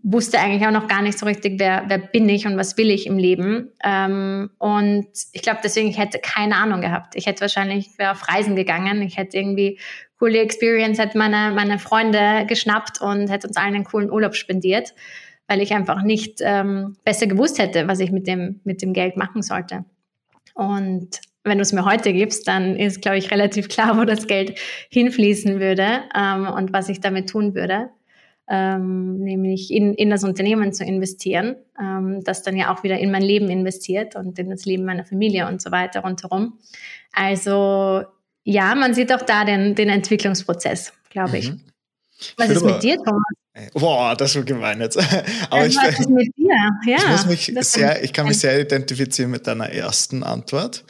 wusste eigentlich auch noch gar nicht so richtig, wer, wer bin ich und was will ich im Leben. Ähm, und ich glaube, deswegen, ich hätte keine Ahnung gehabt. Ich hätte wahrscheinlich auf Reisen gegangen. Ich hätte irgendwie coole Experience, hätte meine, meine Freunde geschnappt und hätte uns allen einen coolen Urlaub spendiert, weil ich einfach nicht ähm, besser gewusst hätte, was ich mit dem, mit dem Geld machen sollte. Und wenn du es mir heute gibst, dann ist, glaube ich, relativ klar, wo das Geld hinfließen würde ähm, und was ich damit tun würde. Ähm, nämlich in, in das Unternehmen zu investieren, ähm, das dann ja auch wieder in mein Leben investiert und in das Leben meiner Familie und so weiter rundherum. Also ja, man sieht auch da den, den Entwicklungsprozess, glaube ich. Mhm. Was ist mit dir, Thomas? Boah, das ist gemein jetzt. Aber ich, was ist mit dir? Ja, ich, muss mich sehr, ich kann mich sehr identifizieren mit deiner ersten Antwort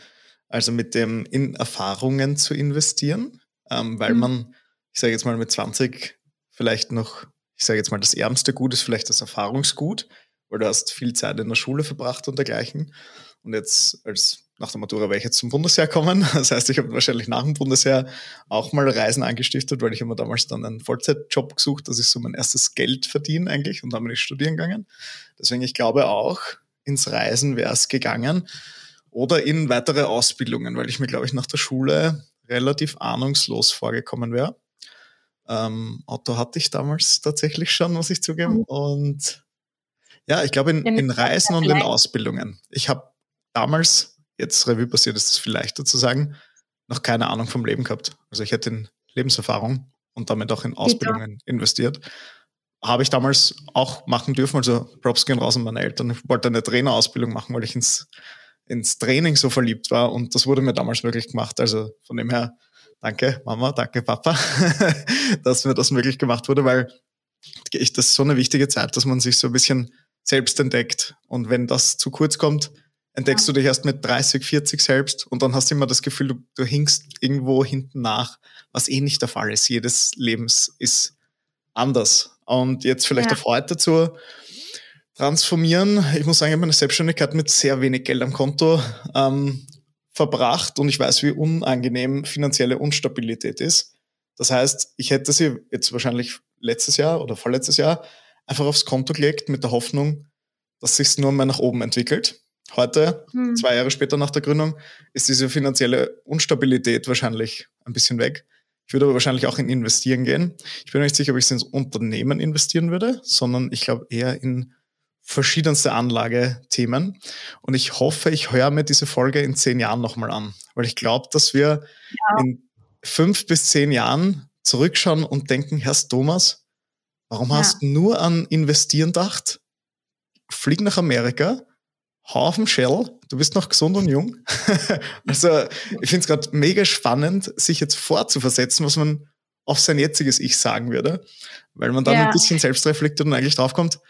also mit dem in Erfahrungen zu investieren, ähm, weil mhm. man, ich sage jetzt mal mit 20 vielleicht noch, ich sage jetzt mal, das ärmste Gut ist vielleicht das Erfahrungsgut, weil du hast viel Zeit in der Schule verbracht und dergleichen. Und jetzt als nach der Matura werde ich jetzt zum Bundesheer kommen. Das heißt, ich habe wahrscheinlich nach dem Bundesheer auch mal Reisen angestiftet, weil ich immer damals dann einen Vollzeitjob gesucht, dass ich so mein erstes Geld verdiene eigentlich und dann bin ich studieren gegangen. Deswegen, ich glaube auch, ins Reisen wäre es gegangen oder in weitere Ausbildungen, weil ich mir, glaube ich, nach der Schule relativ ahnungslos vorgekommen wäre. Ähm, Auto hatte ich damals tatsächlich schon, muss ich zugeben. Mhm. Und ja, ich glaube in, in Reisen und in Ausbildungen. Ich habe damals, jetzt Revue passiert ist es viel leichter zu sagen, noch keine Ahnung vom Leben gehabt. Also ich hätte in Lebenserfahrung und damit auch in Ausbildungen investiert. Habe ich damals auch machen dürfen. Also Props gehen raus an meine Eltern. Ich wollte eine Trainerausbildung machen, weil ich ins ins Training so verliebt war und das wurde mir damals möglich gemacht. Also von dem her, danke Mama, danke Papa, dass mir das möglich gemacht wurde, weil ich, das ist so eine wichtige Zeit, dass man sich so ein bisschen selbst entdeckt. Und wenn das zu kurz kommt, entdeckst ja. du dich erst mit 30, 40 selbst und dann hast du immer das Gefühl, du, du hinkst irgendwo hinten nach, was eh nicht der Fall ist. Jedes Lebens ist anders. Und jetzt vielleicht ja. auf heute zur transformieren. Ich muss sagen, ich habe meine Selbstständigkeit mit sehr wenig Geld am Konto ähm, verbracht und ich weiß, wie unangenehm finanzielle Unstabilität ist. Das heißt, ich hätte sie jetzt wahrscheinlich letztes Jahr oder vorletztes Jahr einfach aufs Konto gelegt mit der Hoffnung, dass sich nur mal nach oben entwickelt. Heute, hm. zwei Jahre später nach der Gründung, ist diese finanzielle Unstabilität wahrscheinlich ein bisschen weg. Ich würde aber wahrscheinlich auch in Investieren gehen. Ich bin nicht sicher, ob ich ins Unternehmen investieren würde, sondern ich glaube eher in verschiedenste Anlagethemen. Und ich hoffe, ich höre mir diese Folge in zehn Jahren nochmal an. Weil ich glaube, dass wir ja. in fünf bis zehn Jahren zurückschauen und denken, Herr Thomas, warum ja. hast du nur an Investieren gedacht? Flieg nach Amerika, hau auf den Shell, du bist noch gesund und jung. also ich finde es gerade mega spannend, sich jetzt vorzuversetzen, was man auf sein jetziges Ich sagen würde, weil man dann ja. ein bisschen selbst reflektiert und eigentlich draufkommt,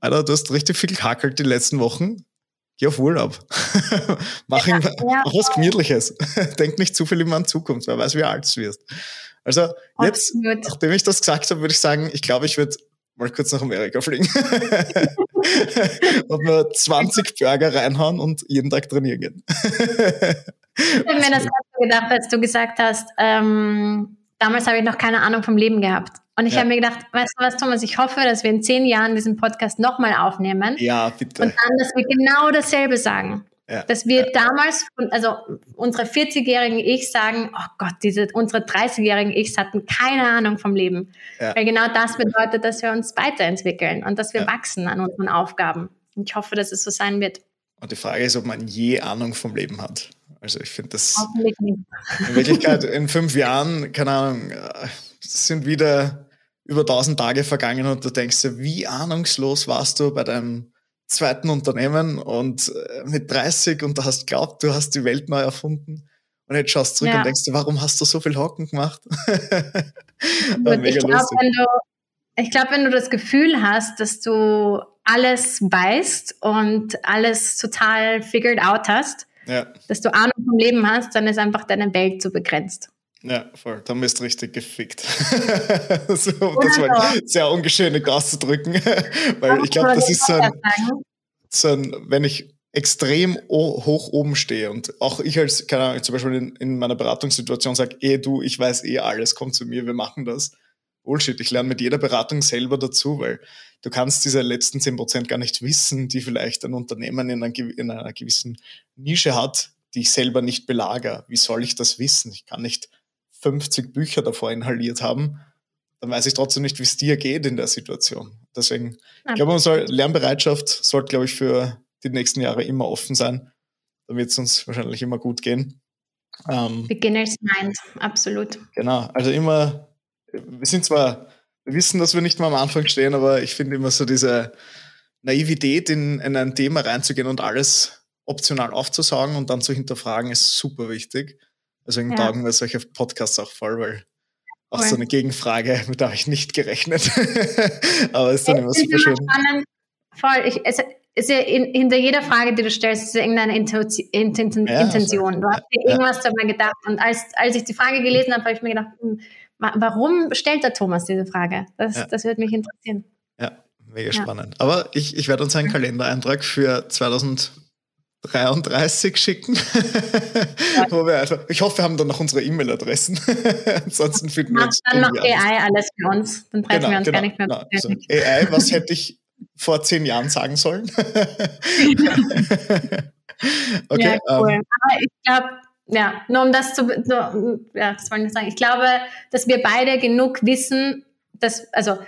Alter, du hast richtig viel gehackelt die letzten Wochen. Geh auf Urlaub. mach, ja, ja, mach was Gemütliches. Denk nicht zu viel immer an Zukunft, wer weiß, wie alt du wirst. Also jetzt, Absolut. nachdem ich das gesagt habe, würde ich sagen, ich glaube, ich würde mal kurz nach Amerika fliegen und mir 20 Burger reinhauen und jeden Tag trainieren gehen. ich habe mir das gerade gedacht, als du gesagt hast, ähm, damals habe ich noch keine Ahnung vom Leben gehabt. Und ich ja. habe mir gedacht, weißt du was, Thomas, ich hoffe, dass wir in zehn Jahren diesen Podcast nochmal aufnehmen. Ja, bitte. Und dann, dass wir genau dasselbe sagen. Ja. Dass wir ja. damals, also unsere 40-jährigen Ich sagen, oh Gott, diese, unsere 30-jährigen Ichs hatten keine Ahnung vom Leben. Ja. Weil genau das bedeutet, dass wir uns weiterentwickeln und dass wir wachsen an unseren Aufgaben. Und ich hoffe, dass es so sein wird. Und die Frage ist, ob man je Ahnung vom Leben hat. Also ich finde das in Wirklichkeit in fünf Jahren, keine Ahnung, äh, sind wieder über tausend Tage vergangen und du denkst dir, wie ahnungslos warst du bei deinem zweiten Unternehmen und äh, mit 30 und du hast glaubt, du hast die Welt neu erfunden. Und jetzt schaust du zurück ja. und denkst dir, warum hast du so viel Hocken gemacht? ich glaube, wenn, du, glaub, wenn du das Gefühl hast, dass du alles weißt und alles total figured out hast, ja. dass du Ahnung vom Leben hast, dann ist einfach deine Welt zu begrenzt. Ja, voll. Dann bist du richtig gefickt. so, das war eine sehr ungeschöne auszudrücken, weil ich glaube, das ist so ein, so ein, wenn ich extrem hoch oben stehe und auch ich als, keine Ahnung, zum Beispiel in, in meiner Beratungssituation sage, eh du, ich weiß eh alles, komm zu mir, wir machen das. Bullshit, ich lerne mit jeder Beratung selber dazu, weil du kannst diese letzten 10% gar nicht wissen, die vielleicht ein Unternehmen in, einer, in einer gewissen Nische hat, die ich selber nicht belagere. Wie soll ich das wissen? Ich kann nicht 50 Bücher davor inhaliert haben, dann weiß ich trotzdem nicht, wie es dir geht in der Situation. Deswegen, ich glaube, man soll, Lernbereitschaft sollte, glaube ich, für die nächsten Jahre immer offen sein. Dann wird es uns wahrscheinlich immer gut gehen. Ähm, Beginner's Mind, absolut. Genau, also immer, wir sind zwar, wir wissen, dass wir nicht mal am Anfang stehen, aber ich finde immer so diese Naivität in, in ein Thema reinzugehen und alles optional aufzusagen und dann zu hinterfragen, ist super wichtig. Deswegen ja. taugen wir solche Podcasts auch voll, weil auch cool. so eine Gegenfrage, mit der habe ich nicht gerechnet. Aber ist dann immer super schön. Spannend. Voll. Ich, es ist ja in, hinter jeder Frage, die du stellst, ist ja irgendeine Intention. Ja, Intention. Du hast dir irgendwas ja. dabei gedacht. Und als, als ich die Frage gelesen habe, habe ich mir gedacht, hm, warum stellt der Thomas diese Frage? Das, ja. das würde mich interessieren. Ja, mega spannend. Aber ich, ich werde uns einen Kalendereintrag für 2000 33 schicken. Wo wir einfach, ich hoffe, wir haben dann noch unsere E-Mail-Adressen. Ansonsten finden wir uns. Dann noch AI alles für uns. Dann treffen genau, wir uns genau, gar nicht mehr. Genau. Also AI, was hätte ich vor zehn Jahren sagen sollen? okay. Ja, cool. Um, ähm. Aber ich glaube, ja, nur um das zu, nur, ja, das wollte ich sagen. Ich glaube, dass wir beide genug wissen, dass, also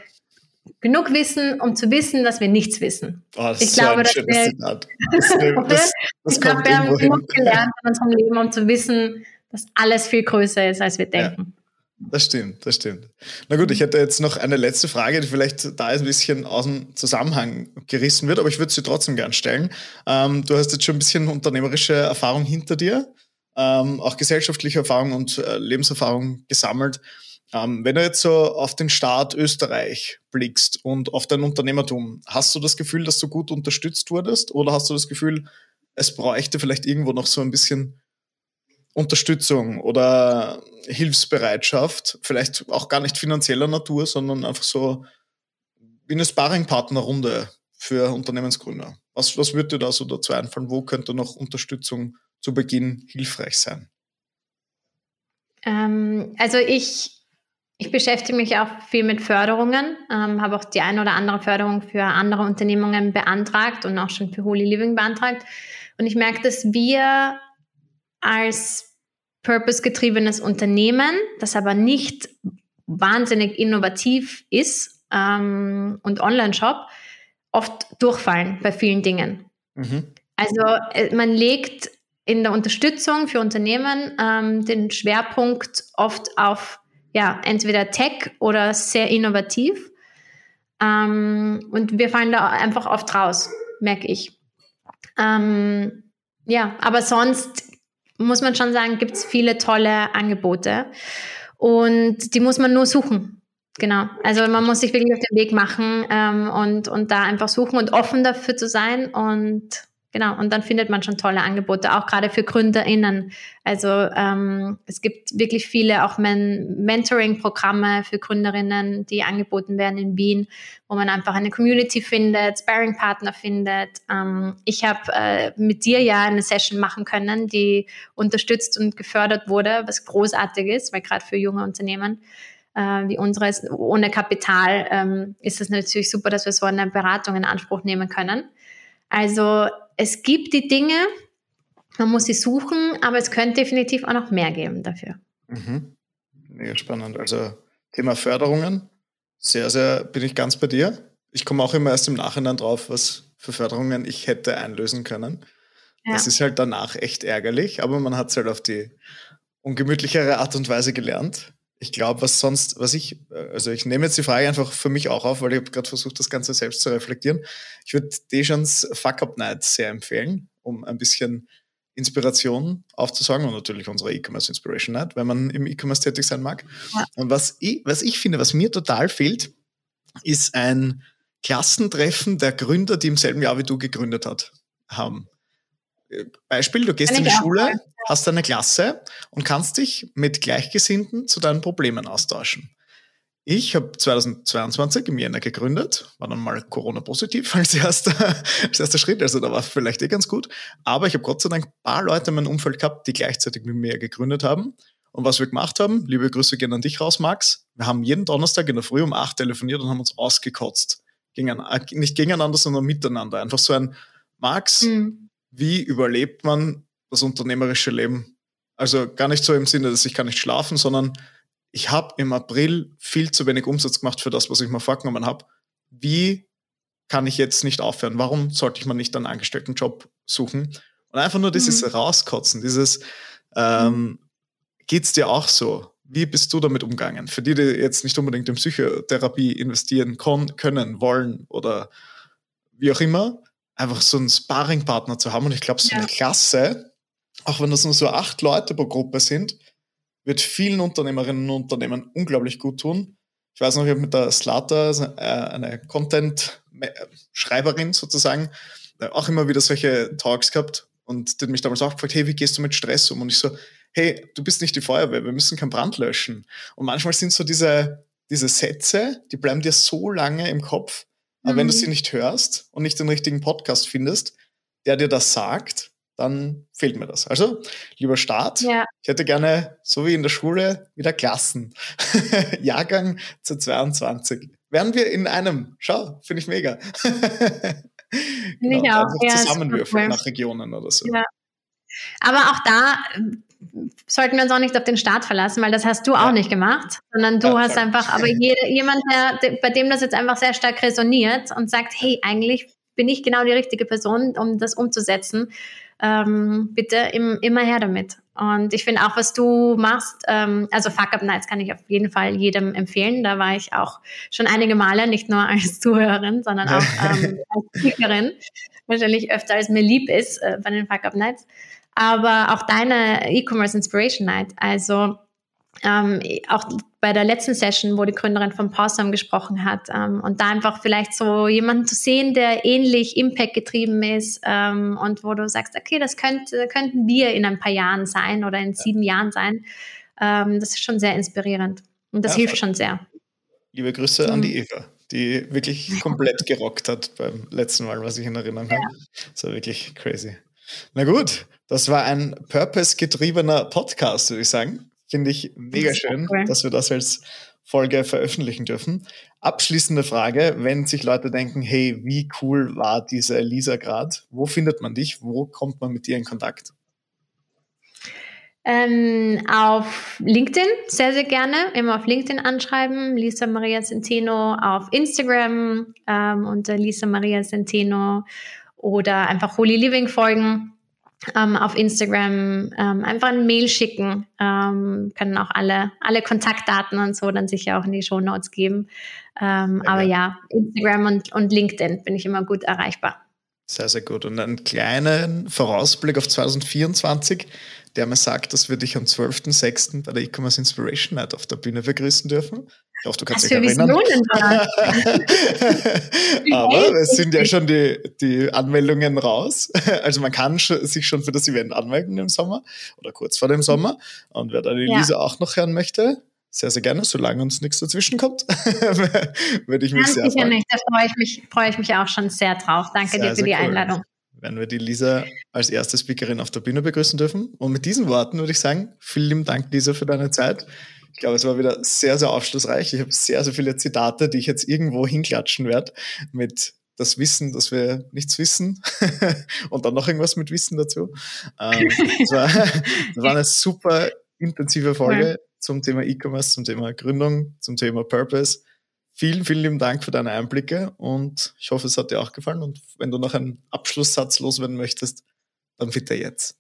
genug wissen, um zu wissen, dass wir nichts wissen. Oh, ich glaube, dass wir, das, das, das ich glaube, wir haben genug gelernt in unserem Leben, um zu wissen, dass alles viel größer ist, als wir denken. Ja, das stimmt, das stimmt. Na gut, ich hätte jetzt noch eine letzte Frage, die vielleicht da ein bisschen aus dem Zusammenhang gerissen wird, aber ich würde sie trotzdem gern stellen. Ähm, du hast jetzt schon ein bisschen unternehmerische Erfahrung hinter dir, ähm, auch gesellschaftliche Erfahrung und äh, Lebenserfahrung gesammelt. Ähm, wenn du jetzt so auf den Staat Österreich blickst und auf dein Unternehmertum, hast du das Gefühl, dass du gut unterstützt wurdest oder hast du das Gefühl, es bräuchte vielleicht irgendwo noch so ein bisschen Unterstützung oder Hilfsbereitschaft, vielleicht auch gar nicht finanzieller Natur, sondern einfach so wie eine Sparringpartnerrunde für Unternehmensgründer. Was, was würde dir da so dazu einfallen? Wo könnte noch Unterstützung zu Beginn hilfreich sein? Ähm, also ich ich beschäftige mich auch viel mit Förderungen, ähm, habe auch die eine oder andere Förderung für andere Unternehmungen beantragt und auch schon für Holy Living beantragt. Und ich merke, dass wir als purpose-getriebenes Unternehmen, das aber nicht wahnsinnig innovativ ist ähm, und Online-Shop, oft durchfallen bei vielen Dingen. Mhm. Also äh, man legt in der Unterstützung für Unternehmen ähm, den Schwerpunkt oft auf ja, entweder Tech oder sehr innovativ. Ähm, und wir fallen da einfach oft raus, merke ich. Ähm, ja, aber sonst muss man schon sagen, gibt es viele tolle Angebote. Und die muss man nur suchen. Genau. Also man muss sich wirklich auf den Weg machen ähm, und, und da einfach suchen und offen dafür zu sein. Und genau, und dann findet man schon tolle Angebote, auch gerade für GründerInnen. Also ähm, es gibt wirklich viele auch Men Mentoring-Programme für Gründerinnen, die angeboten werden in Wien, wo man einfach eine Community findet, Sparing-Partner findet. Ähm, ich habe äh, mit dir ja eine Session machen können, die unterstützt und gefördert wurde, was großartig ist, weil gerade für junge Unternehmen äh, wie unseres, ohne Kapital, ähm, ist es natürlich super, dass wir so eine Beratung in Anspruch nehmen können. Also es gibt die Dinge, man muss sie suchen, aber es könnte definitiv auch noch mehr geben dafür. Mhm. Mega spannend. Also Thema Förderungen, sehr, sehr bin ich ganz bei dir. Ich komme auch immer erst im Nachhinein drauf, was für Förderungen ich hätte einlösen können. Ja. Das ist halt danach echt ärgerlich, aber man hat es halt auf die ungemütlichere Art und Weise gelernt ich glaube, was sonst, was ich, also ich nehme jetzt die Frage einfach für mich auch auf, weil ich habe gerade versucht, das Ganze selbst zu reflektieren. Ich würde Dejans Fuck Up Night sehr empfehlen, um ein bisschen Inspiration aufzusagen und natürlich unsere E-Commerce Inspiration Night, wenn man im E-Commerce tätig sein mag. Ja. Und was ich, was ich finde, was mir total fehlt, ist ein Klassentreffen der Gründer, die im selben Jahr wie du gegründet hat, haben. Beispiel, du gehst in die Schule, hast eine Klasse und kannst dich mit Gleichgesinnten zu deinen Problemen austauschen. Ich habe 2022 im Jänner gegründet, war dann mal Corona-positiv als erster, als erster Schritt, also da war vielleicht eh ganz gut. Aber ich habe Gott sei Dank ein paar Leute in meinem Umfeld gehabt, die gleichzeitig mit mir gegründet haben. Und was wir gemacht haben, liebe Grüße gehen an dich raus, Max. Wir haben jeden Donnerstag in der Früh um acht telefoniert und haben uns ausgekotzt. Gegen, nicht gegeneinander, sondern miteinander. Einfach so ein Max, mhm wie überlebt man das unternehmerische Leben? Also gar nicht so im Sinne, dass ich kann nicht schlafen, sondern ich habe im April viel zu wenig Umsatz gemacht für das, was ich mir vorgenommen habe. Wie kann ich jetzt nicht aufhören? Warum sollte ich mir nicht einen Angestelltenjob suchen? Und einfach nur dieses mhm. Rauskotzen, dieses ähm, geht's dir auch so? Wie bist du damit umgegangen? Für die, die jetzt nicht unbedingt in Psychotherapie investieren können, wollen oder wie auch immer, einfach so einen Sparringpartner zu haben. Und ich glaube, so ja. eine Klasse, auch wenn das nur so acht Leute pro Gruppe sind, wird vielen Unternehmerinnen und Unternehmen unglaublich gut tun. Ich weiß noch, ich habe mit der Slata, äh, eine Content-Schreiberin sozusagen, äh, auch immer wieder solche Talks gehabt und die hat mich damals auch gefragt, hey, wie gehst du mit Stress um? Und ich so, hey, du bist nicht die Feuerwehr, wir müssen keinen Brand löschen. Und manchmal sind so diese, diese Sätze, die bleiben dir so lange im Kopf, aber mhm. wenn du mhm. sie nicht hörst und nicht den richtigen Podcast findest, der dir das sagt, dann fehlt mir das. Also, lieber Start, ja. ich hätte gerne, so wie in der Schule, wieder Klassen. Jahrgang zu 22. Wären wir in einem. Schau, finde ich mega. genau, ich auch. Ja, zusammenwürfeln nach Regionen oder so. Ja. Aber auch da sollten wir uns auch nicht auf den Start verlassen, weil das hast du ja. auch nicht gemacht, sondern du ja, hast einfach, aber jede, jemand, der, bei dem das jetzt einfach sehr stark resoniert und sagt, hey, eigentlich bin ich genau die richtige Person, um das umzusetzen, ähm, bitte im, immer her damit. Und ich finde auch, was du machst, ähm, also Fuck Up Nights kann ich auf jeden Fall jedem empfehlen. Da war ich auch schon einige Male, nicht nur als Zuhörerin, sondern auch ähm, als Speakerin. Wahrscheinlich öfter als mir lieb ist äh, bei den Fuck Up Nights aber auch deine E-Commerce Inspiration Night. Also ähm, auch bei der letzten Session, wo die Gründerin von Possum gesprochen hat ähm, und da einfach vielleicht so jemanden zu sehen, der ähnlich Impact getrieben ist ähm, und wo du sagst, okay, das könnte, könnten wir in ein paar Jahren sein oder in sieben ja. Jahren sein. Ähm, das ist schon sehr inspirierend und das ja, hilft schon sehr. Liebe Grüße mhm. an die Eva, die wirklich komplett gerockt hat beim letzten Mal, was ich in Erinnerung habe. Das war wirklich crazy. Na gut, das war ein purpose-getriebener Podcast, würde ich sagen. Finde ich mega schön, cool. dass wir das als Folge veröffentlichen dürfen. Abschließende Frage, wenn sich Leute denken, hey, wie cool war diese Lisa gerade? Wo findet man dich? Wo kommt man mit dir in Kontakt? Ähm, auf LinkedIn sehr, sehr gerne. Immer auf LinkedIn anschreiben. Lisa Maria Centeno auf Instagram ähm, unter Lisa Maria Centeno oder einfach Holy Living folgen. Ähm, auf Instagram ähm, einfach ein Mail schicken. Ähm, können auch alle, alle Kontaktdaten und so dann sicher auch in die Show Notes geben. Ähm, aber ja, Instagram und, und LinkedIn bin ich immer gut erreichbar. Sehr, sehr gut. Und einen kleinen Vorausblick auf 2024, der mir sagt, dass wir dich am 12.06. bei der E-Commerce Inspiration Night auf der Bühne begrüßen dürfen. Ich hoffe, du kannst Was dich erinnern. Aber es sind ja schon die, die Anmeldungen raus. Also man kann sich schon für das Event anmelden im Sommer oder kurz vor dem Sommer. Und wer da die ja. Lisa auch noch hören möchte, sehr, sehr gerne, solange uns nichts dazwischen kommt, würde ich mich Ganz sehr sicher freuen. nicht, da freue ich, mich, freue ich mich auch schon sehr drauf. Danke sehr, dir für die cool. Einladung. Wenn wir die Lisa als erste Speakerin auf der Bühne begrüßen dürfen. Und mit diesen Worten würde ich sagen, vielen Dank, Lisa, für deine Zeit. Ich glaube, es war wieder sehr, sehr aufschlussreich. Ich habe sehr, sehr viele Zitate, die ich jetzt irgendwo hinklatschen werde mit das Wissen, dass wir nichts wissen und dann noch irgendwas mit Wissen dazu. Ähm, es, war, war eine super intensive Folge. Ja zum Thema E-Commerce, zum Thema Gründung, zum Thema Purpose. Vielen, vielen lieben Dank für deine Einblicke und ich hoffe, es hat dir auch gefallen. Und wenn du noch einen Abschlusssatz loswerden möchtest, dann bitte jetzt.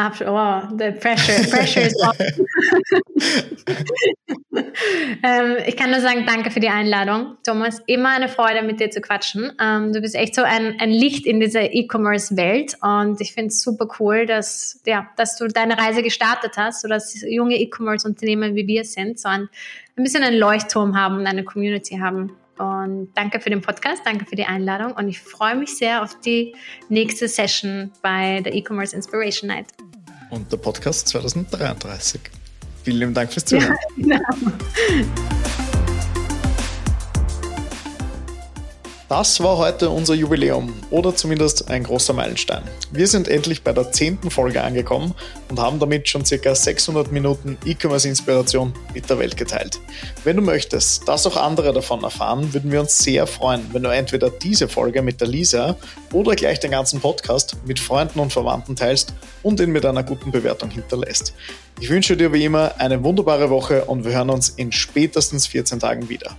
Oh, the pressure, pressure is on. ähm, ich kann nur sagen, danke für die Einladung, Thomas. Immer eine Freude, mit dir zu quatschen. Ähm, du bist echt so ein, ein Licht in dieser E-Commerce-Welt und ich finde es super cool, dass, ja, dass du deine Reise gestartet hast, so dass junge E-Commerce-Unternehmen wie wir sind, so ein, ein bisschen einen Leuchtturm haben und eine Community haben. Und danke für den Podcast, danke für die Einladung und ich freue mich sehr auf die nächste Session bei der E-Commerce Inspiration Night und der Podcast 2033. Vielen lieben Dank fürs Zuhören. Ja, genau. Das war heute unser Jubiläum oder zumindest ein großer Meilenstein. Wir sind endlich bei der zehnten Folge angekommen und haben damit schon ca. 600 Minuten E-Commerce-Inspiration mit der Welt geteilt. Wenn du möchtest, dass auch andere davon erfahren, würden wir uns sehr freuen, wenn du entweder diese Folge mit der Lisa oder gleich den ganzen Podcast mit Freunden und Verwandten teilst und ihn mit einer guten Bewertung hinterlässt. Ich wünsche dir wie immer eine wunderbare Woche und wir hören uns in spätestens 14 Tagen wieder.